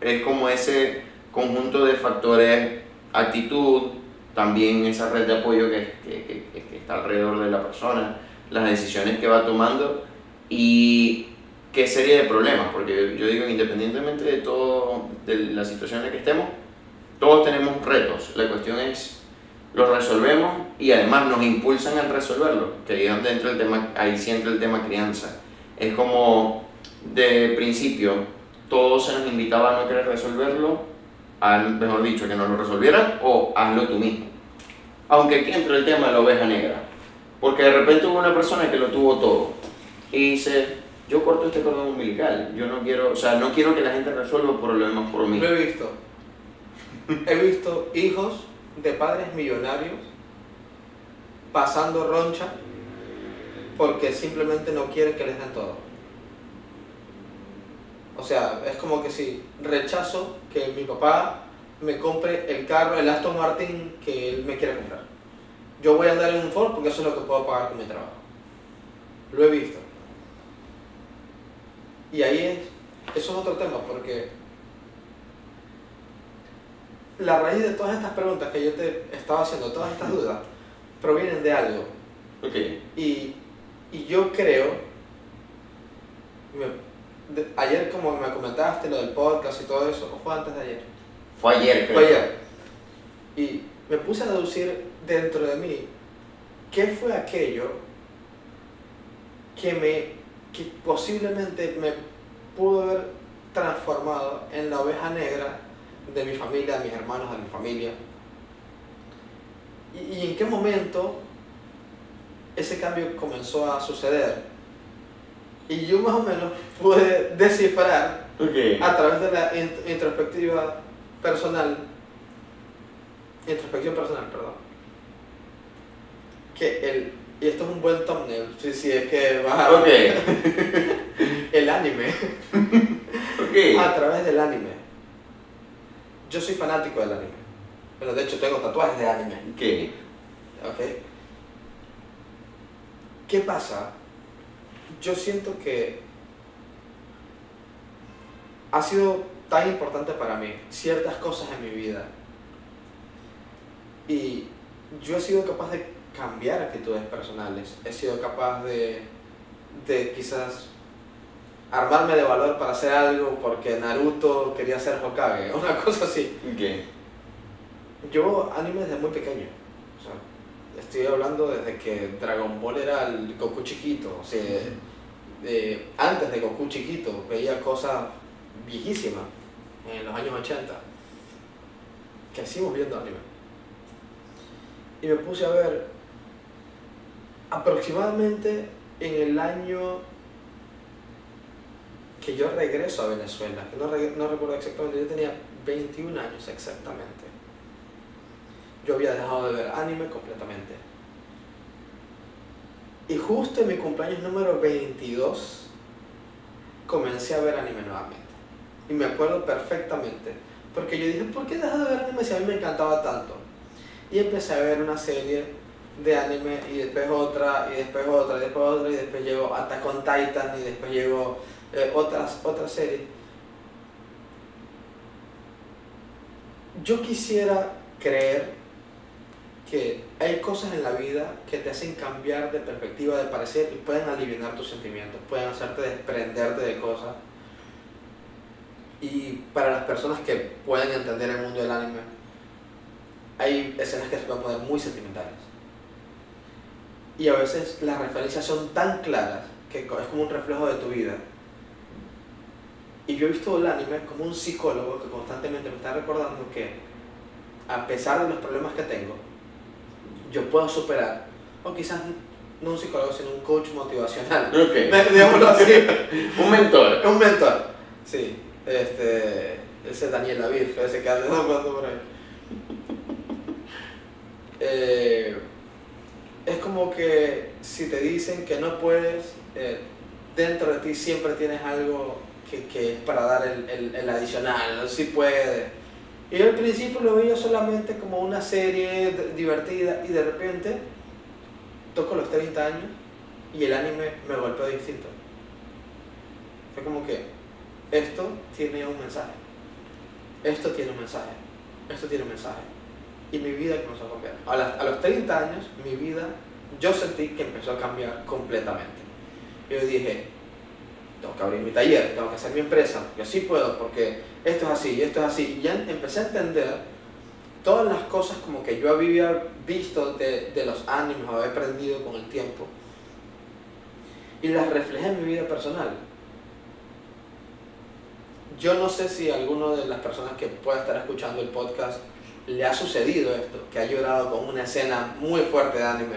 es como ese conjunto de factores, actitud, también esa red de apoyo que, que- que- que- que está alrededor de la persona, las decisiones que va tomando y qué serie de problemas, porque yo, digo, independientemente de todo, de la situación en la que estemos, todos tenemos retos. La cuestión es, los resolvemos y además nos impulsan a resolverlo, que ahí, es donde entra el tema, ahí sí entra el tema crianza. Es como, de principio, todos se nos invitaba a no querer resolverlo, mejor dicho, que nos lo resolvieran o hazlo tú mismo. Aunque aquí entra el tema de la oveja negra, porque de repente hubo una persona que lo tuvo todo y dice, yo corto este cordón umbilical, yo no quiero, o sea, no quiero que la gente resuelva problemas por mí. Lo he visto. He visto hijos de padres millonarios pasando roncha porque simplemente no quieren que les den todo. O sea, es como que si rechazo que mi papá me compre el carro, el Aston Martin que él me quiere comprar. Yo voy a andar en un Ford porque eso es lo que puedo pagar con mi trabajo. Lo he visto. Y ahí es, eso es otro tema, porque la raíz de todas estas preguntas que yo te estaba haciendo, todas estas dudas, provienen de algo. Ok. Y, y yo creo, me- de- ayer como me comentaste lo del podcast y todo eso, o fue antes de ayer, Fue ayer, creo. fue ayer, y me puse a deducir dentro de mí qué fue aquello que me que posiblemente me pudo haber transformado en la oveja negra de mi familia, de mis hermanos, de mi familia. Y, y en qué momento ese cambio comenzó a suceder. Y yo más o menos pude descifrar a través de la int- introspectiva personal, introspección personal, perdón, que el, y esto es un buen thumbnail, si, si es que vas a Ok. el anime, Ok. a través del anime. Yo soy fanático del anime. Bueno, de hecho tengo tatuajes de anime. Ok. ¿Ok? ¿Qué pasa? Yo siento que ha sido tan importante para mí ciertas cosas en mi vida. Y yo he sido capaz de cambiar actitudes personales. He sido capaz de, de quizás armarme de valor para hacer algo porque Naruto quería ser Hokage, una cosa así. Ok. Yo anime desde muy pequeño. Estoy hablando desde que Dragon Ball era el Goku chiquito. O sea, eh, antes de Goku chiquito veía cosas viejísimas en los años 80. Que seguimos viendo anime. Y me puse a ver aproximadamente en el año que yo regreso a Venezuela, que no recuerdo exactamente, yo tenía 21 años exactamente. Yo había dejado de ver anime completamente. Y justo en mi cumpleaños número 22 comencé a ver anime nuevamente. Y me acuerdo perfectamente, porque yo dije, ¿por qué dejas de ver anime si a mí me encantaba tanto? Y empecé a ver una serie de anime y después otra y después otra y después otra y después llegó Attack on Titan y después llegó eh, otras, otras series. Yo quisiera creer que hay cosas en la vida que te hacen cambiar de perspectiva, de parecer y pueden aliviar tus sentimientos, pueden hacerte desprenderte de cosas. Y para las personas que pueden entender el mundo del anime, hay escenas que se pueden poner muy sentimentales. Y a veces las referencias son tan claras que es como un reflejo de tu vida. Y yo he visto el anime como un psicólogo que constantemente me está recordando que a pesar de los problemas que tengo, yo puedo superar, o quizás no un psicólogo, sino un coach motivacional. Ok. Digámoslo así. Un mentor. Un mentor. Sí. Este, ese Daniel David, ese que anda hablando por ahí. Eh, es como que si te dicen que no puedes, eh, dentro de ti siempre tienes algo que, que es para dar el, el, el adicional, si puedes. Y yo al principio lo veía solamente como una serie divertida y de repente toco los 30 años y el anime me golpeó distinto. Fue como que esto tiene un mensaje, esto tiene un mensaje, esto tiene un mensaje. Y mi vida comenzó a cambiar. A los 30 años, mi vida, yo sentí que empezó a cambiar completamente. Yo dije, tengo que abrir mi taller, tengo que hacer mi empresa, yo sí puedo, porque esto es así, esto es así. Y ya empecé a entender todas las cosas como que yo había visto de, de los animes, había aprendido con el tiempo. Y las reflejé en mi vida personal. Yo no sé si alguno de las personas que pueda estar escuchando el podcast le ha sucedido esto, que ha llorado con una escena muy fuerte de anime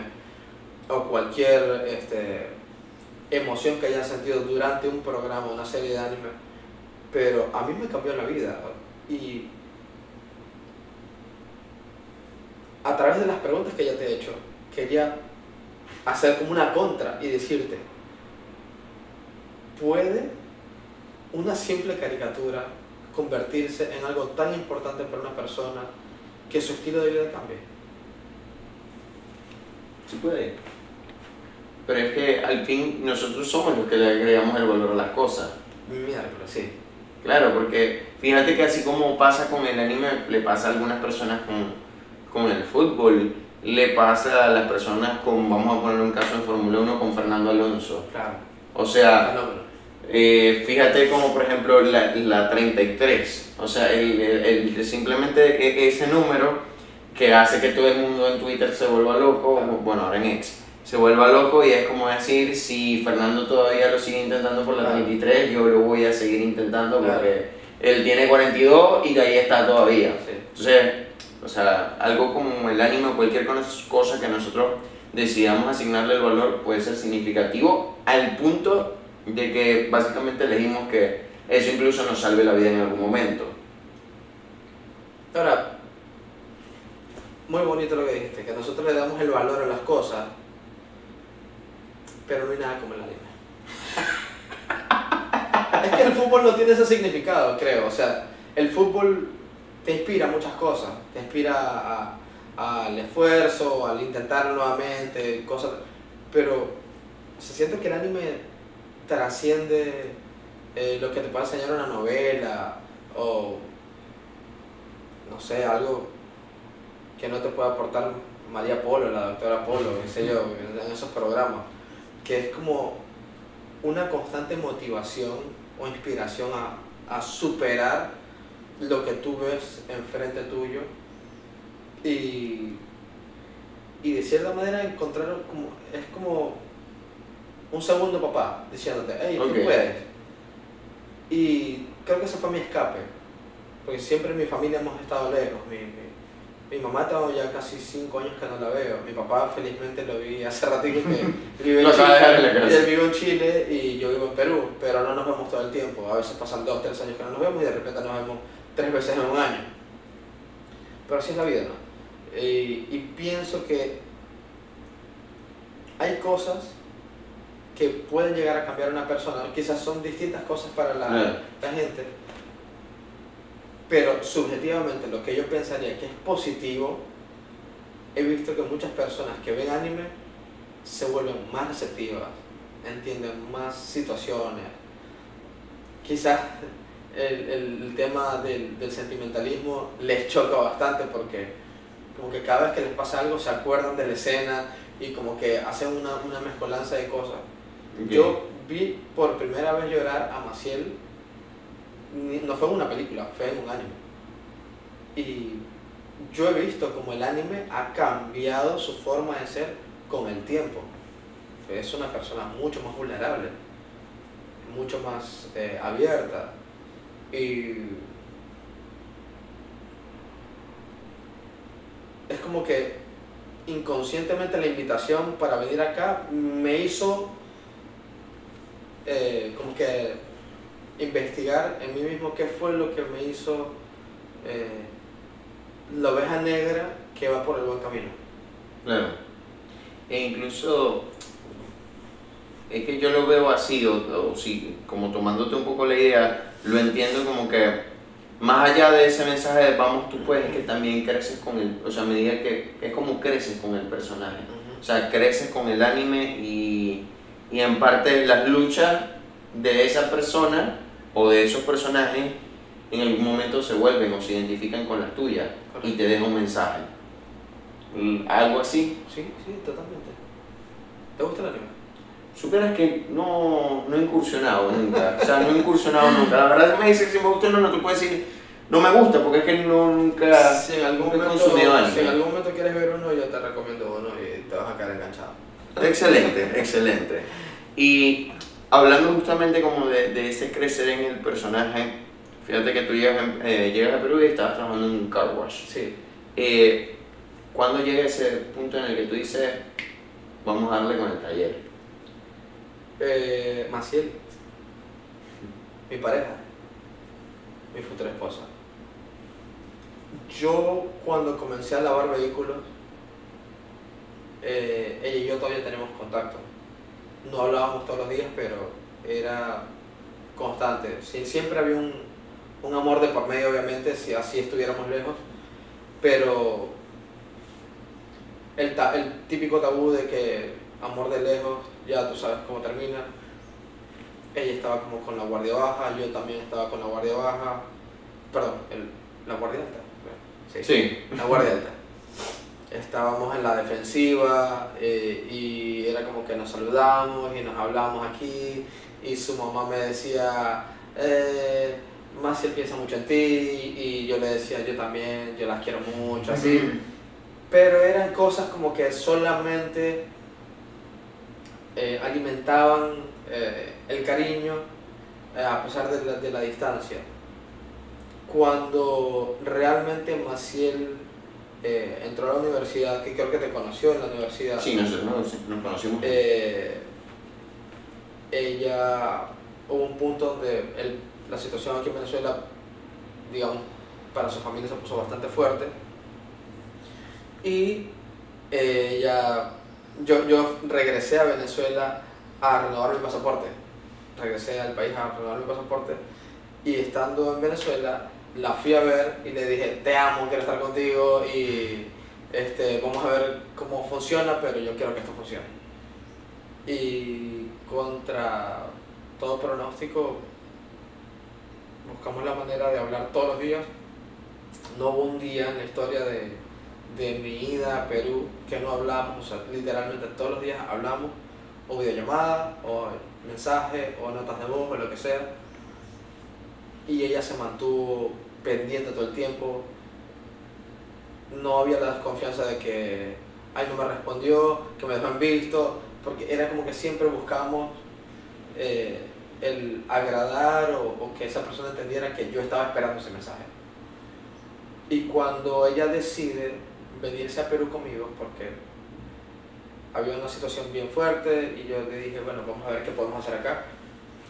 o cualquier este, emoción que haya sentido durante un programa, una serie de anime, pero a mí me cambió la vida y a través de las preguntas que ya te he hecho, quería hacer como una contra y decirte, ¿puede una simple caricatura convertirse en algo tan importante para una persona que su estilo de vida cambie? Sí puede. Pero es que al fin nosotros somos los que le agregamos el valor a las cosas. Miércoles, sí. Claro, porque fíjate que así como pasa con el anime, le pasa a algunas personas con, con el fútbol, le pasa a las personas con, vamos a poner un caso en Fórmula 1, con Fernando Alonso. Claro. O sea, eh, fíjate como por ejemplo la, la 33, o sea, el, el- el- simplemente e- ese número que hace que todo el mundo en Twitter se vuelva loco, bueno, ahora en X, se vuelva loco y es como decir, si Fernando todavía lo sigue intentando por la Claro. 33, yo lo voy a seguir intentando porque él tiene 42 y de ahí está todavía. Entonces, o sea, algo como el anime o cualquier cosa que nosotros decidamos asignarle el valor puede ser significativo al punto de que básicamente elegimos que eso incluso nos salve la vida en algún momento. Ahora, muy bonito lo que dijiste, que nosotros le damos el valor a las cosas, pero no hay nada como el anime. es que el fútbol no tiene ese significado, creo. O sea, el fútbol te inspira a muchas cosas. Te inspira al esfuerzo, al intentar nuevamente, cosas. Pero se siente que el anime trasciende eh, lo que te puede enseñar una novela o no sé, algo que no te puede aportar María Polo, la doctora Polo, qué sé yo, en esos programas, que es como una constante motivación o inspiración a, a superar lo que tú ves enfrente tuyo y, y de cierta manera encontrar como, es como un segundo papá diciéndote, hey, Ok. tú puedes. Y creo que ese fue mi escape, porque siempre en mi familia hemos estado lejos. Mi, mi, mi mamá tengo ya casi 5 años que no la veo. Mi papá felizmente lo vi hace ratito que vive en Chile. Él vive en Chile y yo vivo en Perú, pero no nos vemos todo el tiempo. A veces pasan 2, 3 años que no nos vemos y de repente nos vemos tres veces en un año. Pero así es la vida, ¿no? Y, y pienso que hay cosas que pueden llegar a cambiar a una persona. Quizás son distintas cosas para la, la gente. Pero subjetivamente lo que yo pensaría que es positivo, he visto que muchas personas que ven anime se vuelven más receptivas, entienden más situaciones. Quizás el, el- tema del, del sentimentalismo les choca bastante porque como que cada vez que les pasa algo se acuerdan de la escena y como que hacen una, una mezcolanza de cosas. Yo vi por primera vez llorar a Maciel, no fue una película, fue en un anime. Y yo he visto como el anime ha cambiado su forma de ser con el tiempo. Es una persona mucho más vulnerable, mucho más eh, abierta. Y es como que inconscientemente la invitación para venir acá me hizo eh, como que investigar en mí mismo qué fue lo que me hizo eh, la oveja negra que va por el buen camino. Claro. E incluso es que yo lo veo así, o, o si, como tomándote un poco la idea, lo entiendo como que más allá de ese mensaje de vamos tú puedes, es que también creces con el, o sea, me diga que, que es como creces con el personaje. O sea, creces con el anime y, y en parte las luchas de esa persona o de esos personajes en algún momento se vuelven o se identifican con las tuyas y te deja un mensaje. Algo así. Sí, sí, totalmente. ¿Te gusta el anime? Supieras que no, no he incursionado nunca, o sea, no he incursionado nunca. La verdad que me dices si me gusta o no, no te puedo decir, no me gusta, porque es que no, nunca, si en algún nunca he momento, consumido anime. si en algún momento quieres ver uno, yo te recomiendo uno y te vas a quedar enganchado. Excelente, excelente. Y hablando justamente como de, de ese crecer en el personaje, fíjate que tú llegas, en- eh, llegas a Perú y estabas trabajando en un car wash. Sí. Eh, ¿Cuándo llega ese punto en el que tú dices, vamos a darle con el taller? Eh, Maciel, mi pareja, mi futura esposa. Yo cuando comencé a lavar vehículos, eh, ella y yo todavía tenemos contacto. No hablábamos todos los días, pero era constante. Siempre había un, un amor de por medio, obviamente, si así estuviéramos lejos, pero el, ta- el típico tabú de que amor de lejos, ya tú sabes cómo termina. Ella estaba como con la guardia baja, yo también estaba con la guardia baja, perdón, el- la guardia alta. Sí, Sí. la guardia alta. Estábamos en la defensiva eh, y era como que nos saludamos y nos hablamos aquí y su mamá me decía, eh, Maciel piensa mucho en ti y yo le decía, yo también, yo las quiero mucho, así. Pero eran cosas como que solamente eh, alimentaban eh, el cariño a pesar de la, de la distancia. Cuando realmente Maciel eh, entró a la universidad, que creo que te conoció en la universidad, Sí, nos, nos, nos conocimos. eh, ella hubo un punto donde el- la situación aquí en Venezuela, digamos, para su familia se puso bastante fuerte. Y eh, ella, yo, yo regresé a Venezuela a renovar mi pasaporte. Regresé al país a renovar mi pasaporte. Y estando en Venezuela, la fui a ver y le dije, te amo, quiero estar contigo y este, vamos a ver cómo funciona, pero yo quiero que esto funcione. Y contra todo pronóstico, buscamos la manera de hablar todos los días. No hubo un día en la historia de, de mi ida a Perú que no hablamos, o sea, literalmente todos los días hablamos, o videollamada, o mensaje, o notas de voz, o lo que sea. Y ella se mantuvo pendiente todo el tiempo. No había la desconfianza de que, ay, no me respondió, que me dejó en visto, porque era como que siempre buscamos eh, el agradar o, o que esa persona entendiera que yo estaba esperando ese mensaje. Y cuando ella decide venirse a Perú conmigo, porque había una situación bien fuerte y yo le dije, bueno, vamos a ver qué podemos hacer acá.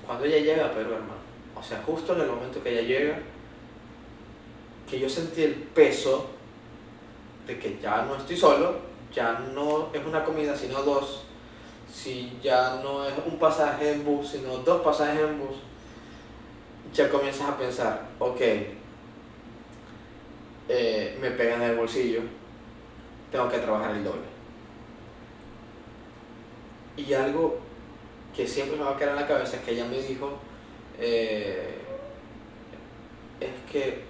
Cuando ella llega a Perú, hermano, o sea, justo en el momento que ella llega, que yo sentí el peso de que ya no estoy solo, ya no es una comida, sino dos, si ya no es un pasaje en bus, sino dos pasajes en bus, ya comienzas a pensar, ok, eh, me pegan el bolsillo, tengo que trabajar el doble. Y algo que siempre me va a quedar en la cabeza es que ella me dijo, eh, es que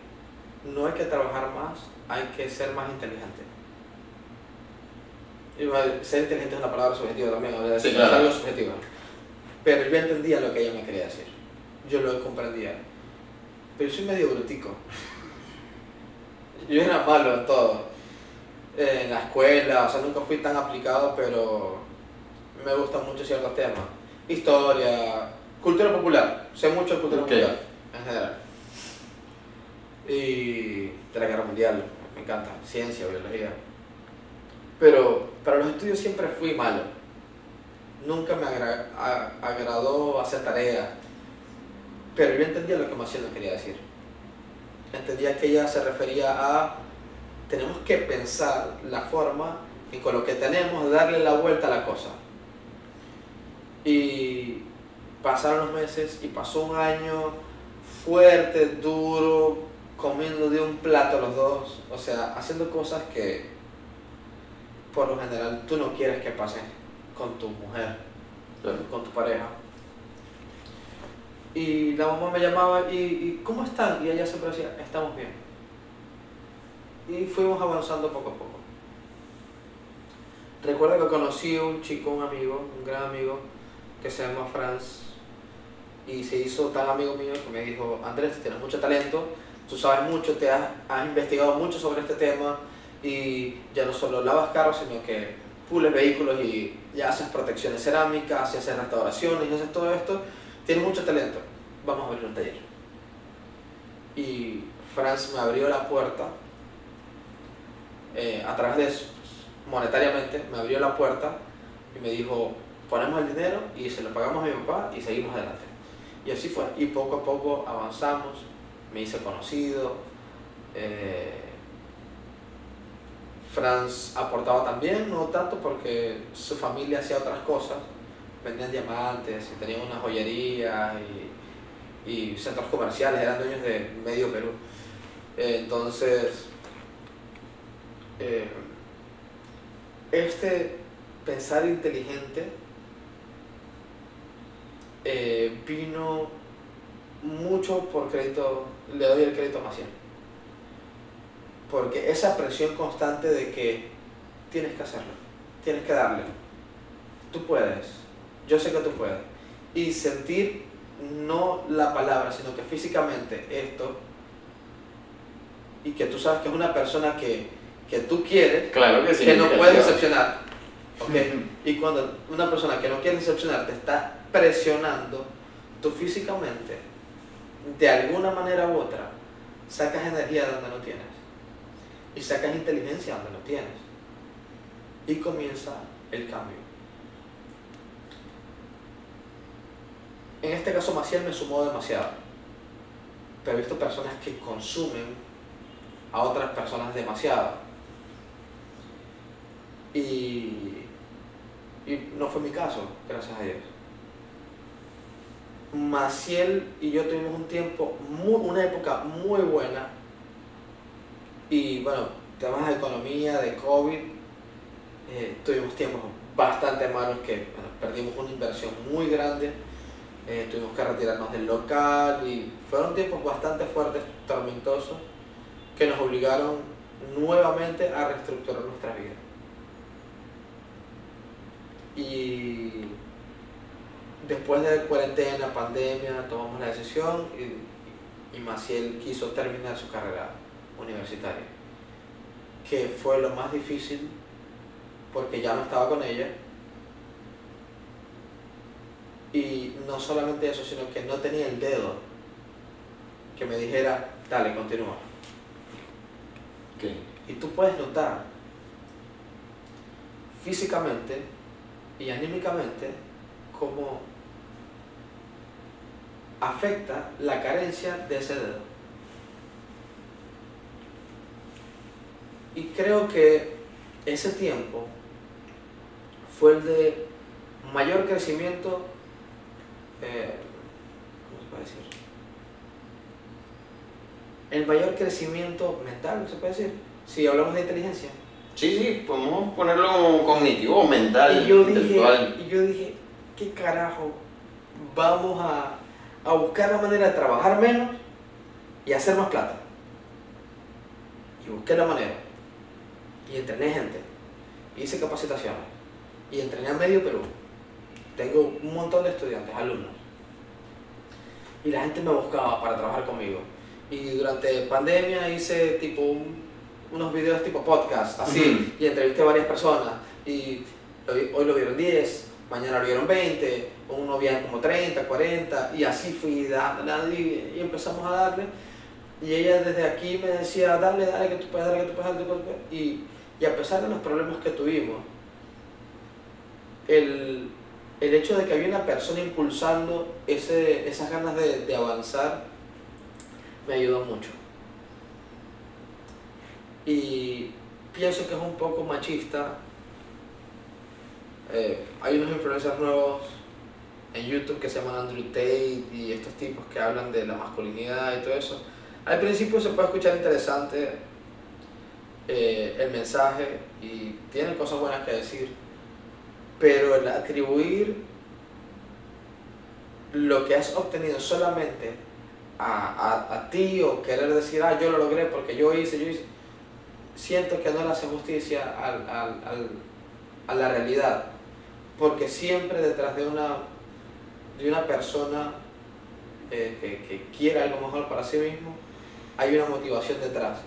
no hay que trabajar más, hay que ser más inteligente. Y ser inteligente es una palabra subjetiva también, o sea, Sí, es algo subjetivo. Pero yo entendía lo que ella me quería decir. Yo lo comprendía. Pero yo soy medio brutico. Yo era malo en todo. Eh, En la escuela, o sea, nunca fui tan aplicado, pero me gustan mucho ciertos temas. Historia, cultura popular. Sé mucho de cultura popular, en general. Y de la guerra mundial, me encanta. Ciencia, biología. Pero para los estudios siempre fui malo. Nunca me agradó hacer tareas. Pero yo entendía lo que Maciel quería decir. Entendía que ella se refería a tenemos que pensar la forma en con lo que tenemos darle la vuelta a la cosa. Y pasaron los meses y pasó un año fuerte, duro, comiendo de un plato los dos, o sea, haciendo cosas que por lo general tú no quieres que pasen con tu mujer, Claro. con tu pareja. Y la mamá me llamaba y, y ¿cómo están? Y ella siempre decía, estamos bien. Y fuimos avanzando poco a poco. Recuerdo que conocí a un chico, un amigo, un gran amigo, que se llama Franz, y se hizo tan amigo mío que me dijo, Andrés, tienes mucho talento, tú sabes mucho, te has, has investigado mucho sobre este tema, y ya no solo lavas carros, sino que pules vehículos y ya haces protecciones cerámicas, y haces restauraciones, y haces todo esto, tienes mucho talento, vamos a abrir un taller. Y Franz me abrió la puerta, eh, a través de eso, monetariamente, me abrió la puerta y me dijo, ponemos el dinero y se lo pagamos a mi papá y seguimos adelante. Y así fue. Y poco a poco avanzamos, me hice conocido. eh, Franz aportaba también, no tanto porque su familia hacía otras cosas, vendían diamantes y tenían una joyería y, y centros comerciales, eran dueños de medio Perú. Entonces, eh, este pensar inteligente eh, vino mucho por crédito, le doy el crédito a Maciel. Porque esa presión constante de que tienes que hacerlo, tienes que darle, tú puedes, yo sé que tú puedes. Y sentir no la palabra, sino que físicamente esto, y que tú sabes que es una persona que, que tú quieres, Claro que sí. que no puede decepcionar. ¿ok? Y cuando una persona que no quiere decepcionar te está presionando, tú físicamente, de alguna manera u otra, sacas energía donde no tienes. Y sacas inteligencia donde no tienes. Y comienza el cambio. En este caso Maciel me sumó demasiado. Pero he visto personas que consumen a otras personas demasiado. Y, y no fue mi caso, gracias a Dios. Maciel y yo tuvimos un tiempo, muy- una época muy buena. Y bueno, temas de economía, de COVID, eh, tuvimos tiempos bastante malos que perdimos una inversión muy grande. eh, tuvimos que retirarnos del local y fueron tiempos bastante fuertes, tormentosos, que nos obligaron nuevamente a reestructurar nuestra vida. Y después de cuarentena, pandemia, tomamos la decisión y, y Maciel quiso terminar su carrera universitaria, que fue lo más difícil porque ya no estaba con ella. Y no solamente eso, sino que no tenía el dedo que me dijera, dale, continúa. Y tú puedes notar físicamente y anímicamente cómo afecta la carencia de ese dedo. Y creo que ese tiempo fue el de mayor crecimiento, eh, ¿cómo se puede decir? El mayor crecimiento mental, ¿se puede decir? Si hablamos de inteligencia. Sí, sí, podemos ponerlo como cognitivo, mental, Y yo intelectual. y yo dije, ¿qué carajo? Vamos a, a buscar la manera de trabajar menos y hacer más plata. Y busqué la manera. Y entrené gente. Hice capacitaciones. Y entrené a medio Perú. Tengo un montón de estudiantes, alumnos. Y la gente me buscaba para trabajar conmigo. Y durante pandemia hice tipo un- unos videos tipo podcast, así, y entrevisté a varias personas. Y vi- hoy lo vieron 10, mañana lo vieron 20, uno vieron como 30, 40, y así fui dándole, y, empezamos a darle. Y ella desde aquí me decía, dale, dale, que tú puedes, dale, que tú puedes, dale, y a pesar de los problemas que tuvimos, el, el hecho de que había una persona impulsando ese, esas ganas de, de avanzar me ayudó mucho. Y pienso que es un poco machista. Eh, hay unos influencers nuevos en YouTube que se llaman Andrew Tate y estos tipos que hablan de la masculinidad y todo eso. Al principio se puede escuchar interesante eh, el mensaje y tienen cosas buenas que decir, pero el atribuir lo que has obtenido solamente a, a, a ti o querer decir, ah, yo lo logré porque yo hice, yo hice, siento que no le hace justicia al, al, al, a la realidad, porque siempre detrás de una, de una persona eh, que, que quiere algo mejor para sí mismo, hay una motivación detrás.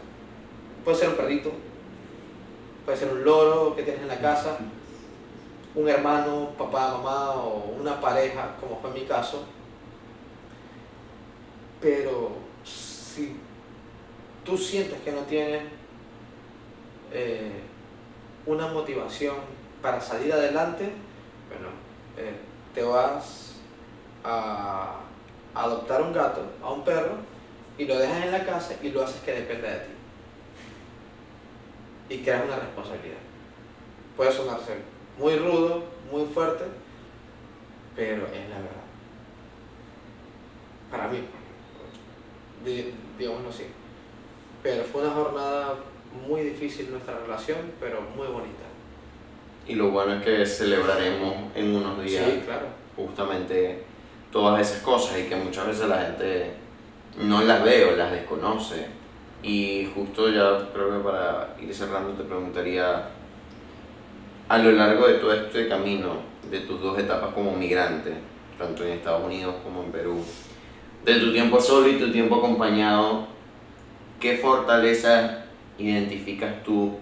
Puede ser un perrito, puede ser un loro que tienes en la casa, un hermano, papá, mamá o una pareja, como fue mi caso. Pero si tú sientes que no tienes eh, una motivación para salir adelante, bueno, eh, te vas a adoptar un gato, a un perro, y lo dejas en la casa y lo haces que dependa de ti. y creas una responsabilidad. Puede sonarse muy rudo, muy fuerte, pero es la verdad. Para mí, di- digámoslo así. Pero fue una jornada muy difícil nuestra relación, pero muy bonita. Y lo bueno es que celebraremos en unos días Sí, claro. justamente todas esas cosas y que muchas veces la gente no las ve o las desconoce. Y justo ya creo que para ir cerrando te preguntaría, a lo largo de todo este camino, de tus dos etapas como migrante, tanto en Estados Unidos como en Perú, de tu tiempo solo y tu tiempo acompañado, ¿qué fortalezas identificas tú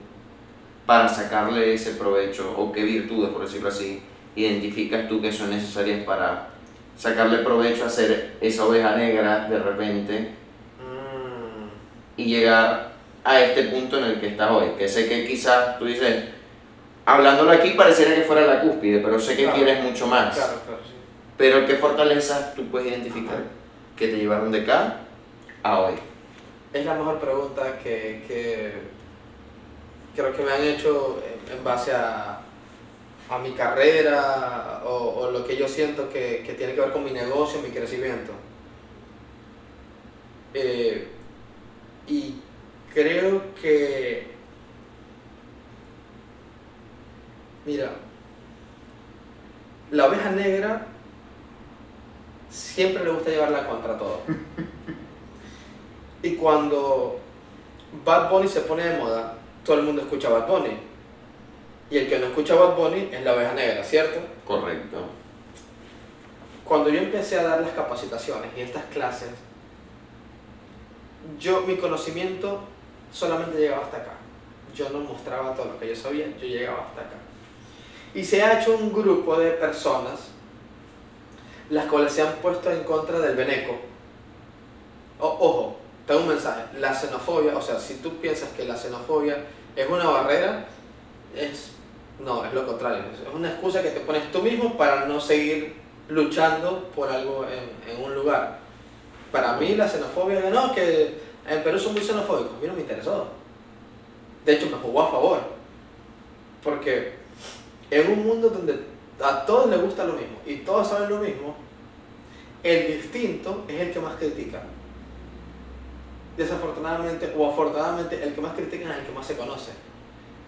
para sacarle ese provecho o qué virtudes, por decirlo así, identificas tú que son necesarias para sacarle provecho a ser esa oveja negra de repente Mm, y llegar a este punto en el que estás hoy? Que sé que quizás tú dices, hablándolo aquí pareciera que fuera la cúspide, pero sé que Claro. quieres mucho más. claro, claro, sí. Pero ¿qué fortalezas tú puedes identificar que te llevaron de acá a hoy? Es la mejor pregunta que, que creo que me han hecho en, en base a, a mi carrera o, o lo que yo siento que, que tiene que ver con mi negocio, mi crecimiento. Eh, y creo que, mira, la oveja negra siempre le gusta llevarla contra todo. Y cuando Bad Bunny se pone de moda, todo el mundo escucha Bad Bunny. Y el que no escucha Bad Bunny es la oveja negra, ¿cierto? Correcto. Cuando yo empecé a dar las capacitaciones y estas clases, yo, mi conocimiento solamente llegaba hasta acá. Yo no mostraba todo lo que yo sabía, yo llegaba hasta acá. Y se ha hecho un grupo de personas las cuales se han puesto en contra del Beneco. O- ojo, tengo un mensaje. La xenofobia, o sea, si tú piensas que la xenofobia es una barrera, es no, es lo contrario. Es una excusa que te pones tú mismo para no seguir luchando por algo en, en un lugar. Para mí la xenofobia, no, que en Perú son muy xenofóbicos. A mí no me interesó. De hecho, me jugó a favor. Porque en un mundo donde a todos les gusta lo mismo y todos saben lo mismo, el distinto es el que más critica. Desafortunadamente o afortunadamente, el que más critica es el que más se conoce,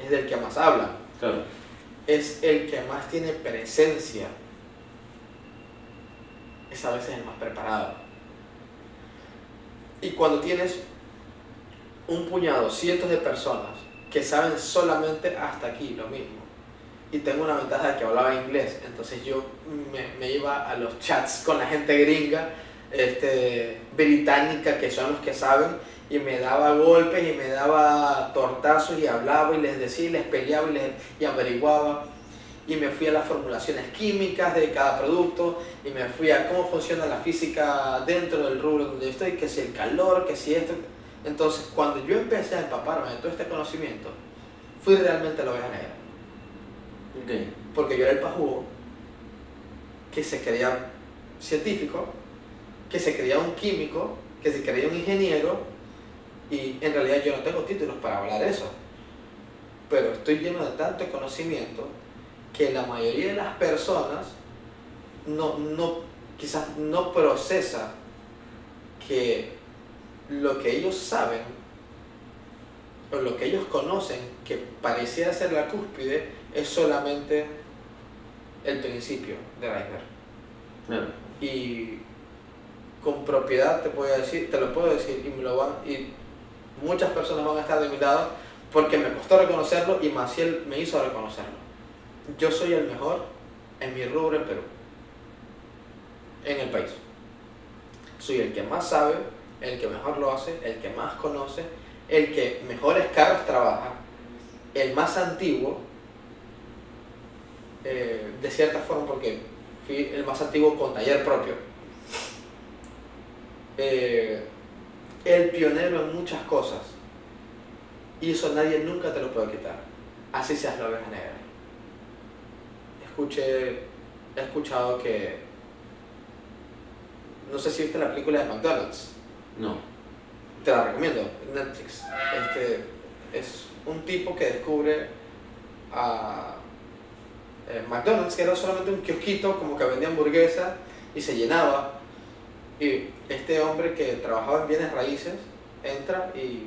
es del que más habla, Claro. es el que más tiene presencia, es a veces el más preparado. Y cuando tienes un puñado, cientos de personas que saben solamente hasta aquí lo mismo, y tengo una ventaja de que hablaba inglés, entonces yo me, me iba a los chats con la gente gringa, este, británica, que son los que saben, y me daba golpes y me daba tortazos y hablaba y les decía y les peleaba y, les, y averiguaba. Y me fui a las formulaciones químicas de cada producto y me fui a cómo funciona la física dentro del rubro donde yo estoy, que si el calor, que si esto. Entonces, cuando yo empecé a empaparme de todo este conocimiento, fui realmente la oveja negra Ok. porque yo era el pajugo que se creía científico, que se creía un químico, que se creía un ingeniero y en realidad yo no tengo títulos para hablar eso. Pero estoy lleno de tanto conocimiento que la mayoría de las personas no, no, quizás no procesa que lo que ellos saben o lo que ellos conocen que parecía ser la cúspide es solamente el principio del iceberg. Claro. Y con propiedad te puedo decir, te lo puedo decir y me lo van y muchas personas van a estar de mi lado porque me costó reconocerlo y Maciel me hizo reconocerlo. Yo soy el mejor en mi rubro en Perú, en el país. Soy el que más sabe, el que mejor lo hace, el que más conoce, el que mejores carros trabaja, el más antiguo, eh, de cierta forma porque fui el más antiguo con taller propio. Eh, el pionero en muchas cosas. Y eso nadie nunca te lo puede quitar. Así seas la oveja negra. Escuché, he escuchado que... No sé si viste la película de McDonald's. No. Te la recomiendo, Netflix. Este, es un tipo que descubre a eh, McDonald's, que era solamente un kiosquito como que vendía hamburguesas y se llenaba. Y este hombre que trabajaba en bienes raíces entra y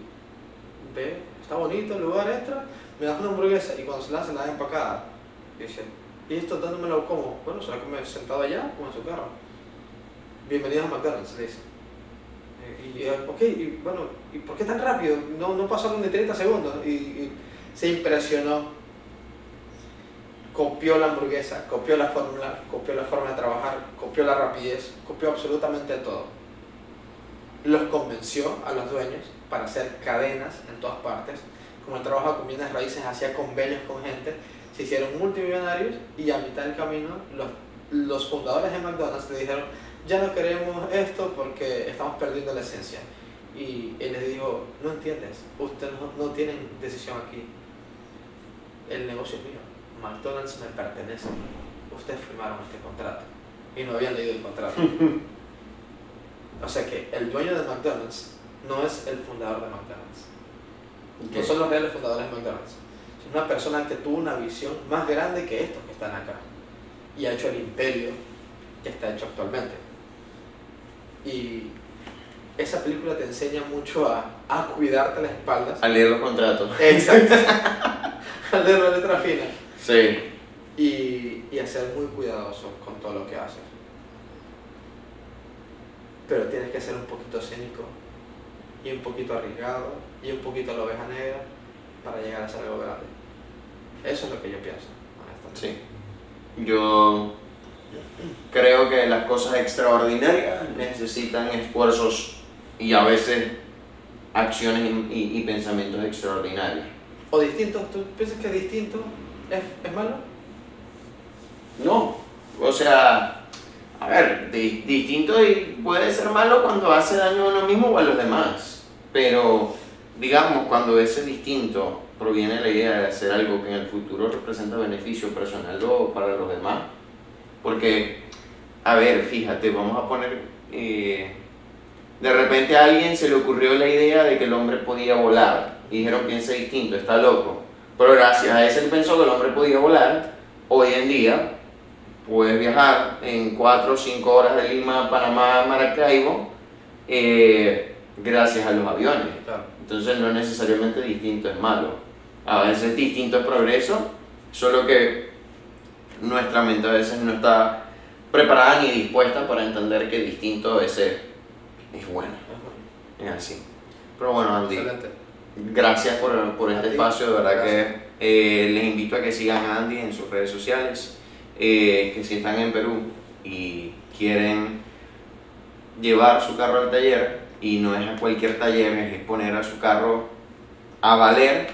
ve, está bonito el lugar, entra, me da una hamburguesa y cuando se la hace la da empacada. Y dice, ¿y esto dónde me lo como? Bueno, se la come sentado allá, como en su carro. Bienvenido a McDonald's, le dice. Eh, Y, y, ok, y bueno, ¿y por qué tan rápido? No, no pasaron ni 30 segundos. Y se impresionó. Copió la hamburguesa, copió la fórmula, copió la forma de trabajar, copió la rapidez, copió absolutamente todo. Los convenció a los dueños para hacer cadenas en todas partes. Como él trabaja con bienes raíces, hacía convenios con gente, se hicieron multimillonarios y a mitad del camino los, los fundadores de McDonald's le dijeron, ya no queremos esto porque estamos perdiendo la esencia. Y él les dijo, no entiendes, ustedes no, no tienen decisión aquí. El negocio es mío, McDonald's me pertenece. Ustedes firmaron este contrato y no habían leído el contrato. o sea que el dueño de McDonald's no es el fundador de McDonald's. No son los reales fundadores de McDonald's. Es una persona que tuvo una visión más grande que estos que están acá. Y ha hecho el imperio que está hecho actualmente. Y esa película te enseña mucho a, a cuidarte las espaldas. A leer los contratos. Exacto. Al leer la letra fina. Sí. Y, y a ser muy cuidadoso con todo lo que haces. Pero tienes que ser un poquito cínico y un poquito arriesgado y un poquito la oveja negra para llegar a ser algo grande. Eso es lo que yo pienso, honestamente. Sí. Yo creo que las cosas extraordinarias necesitan esfuerzos y a veces acciones y, y- y pensamientos extraordinarios. O distinto, ¿tú piensas que distinto es, es malo? No, o sea, a ver, di- distinto y puede ser malo cuando hace daño a uno mismo o a los demás, pero digamos cuando ese distinto proviene de la idea de hacer algo que en el futuro representa beneficio personal o para los demás, porque, a ver, fíjate, vamos a poner, eh, de repente a alguien se le ocurrió la idea de que el hombre podía volar, y dijeron piensa distinto, está loco, pero gracias a ese él pensó que el hombre podía volar, hoy en día puedes viajar en 4 o 5 horas de Lima a Panamá Maracaibo eh, gracias a los aviones. Entonces no necesariamente distinto es malo. A veces distinto es progreso, solo que nuestra mente a veces no está preparada ni dispuesta para entender que distinto a veces es bueno. Es así. Pero bueno, Andy, Excelente. gracias por, por este espacio. De verdad Gracias. que eh, les invito a que sigan a Andy en sus redes sociales. Eh, que si están en Perú y quieren llevar su carro al taller, y no es a cualquier taller, es poner a su carro a valer,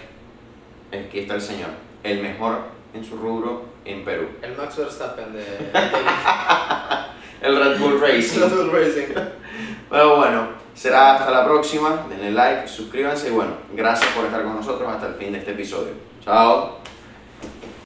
aquí está el señor, el mejor en su rubro en Perú. El Max Verstappen de, El Red Bull Racing. Red Bull Racing. Pero bueno, será hasta la próxima. Denle like, suscríbanse y bueno, gracias por estar con nosotros hasta el fin de este episodio. Chao.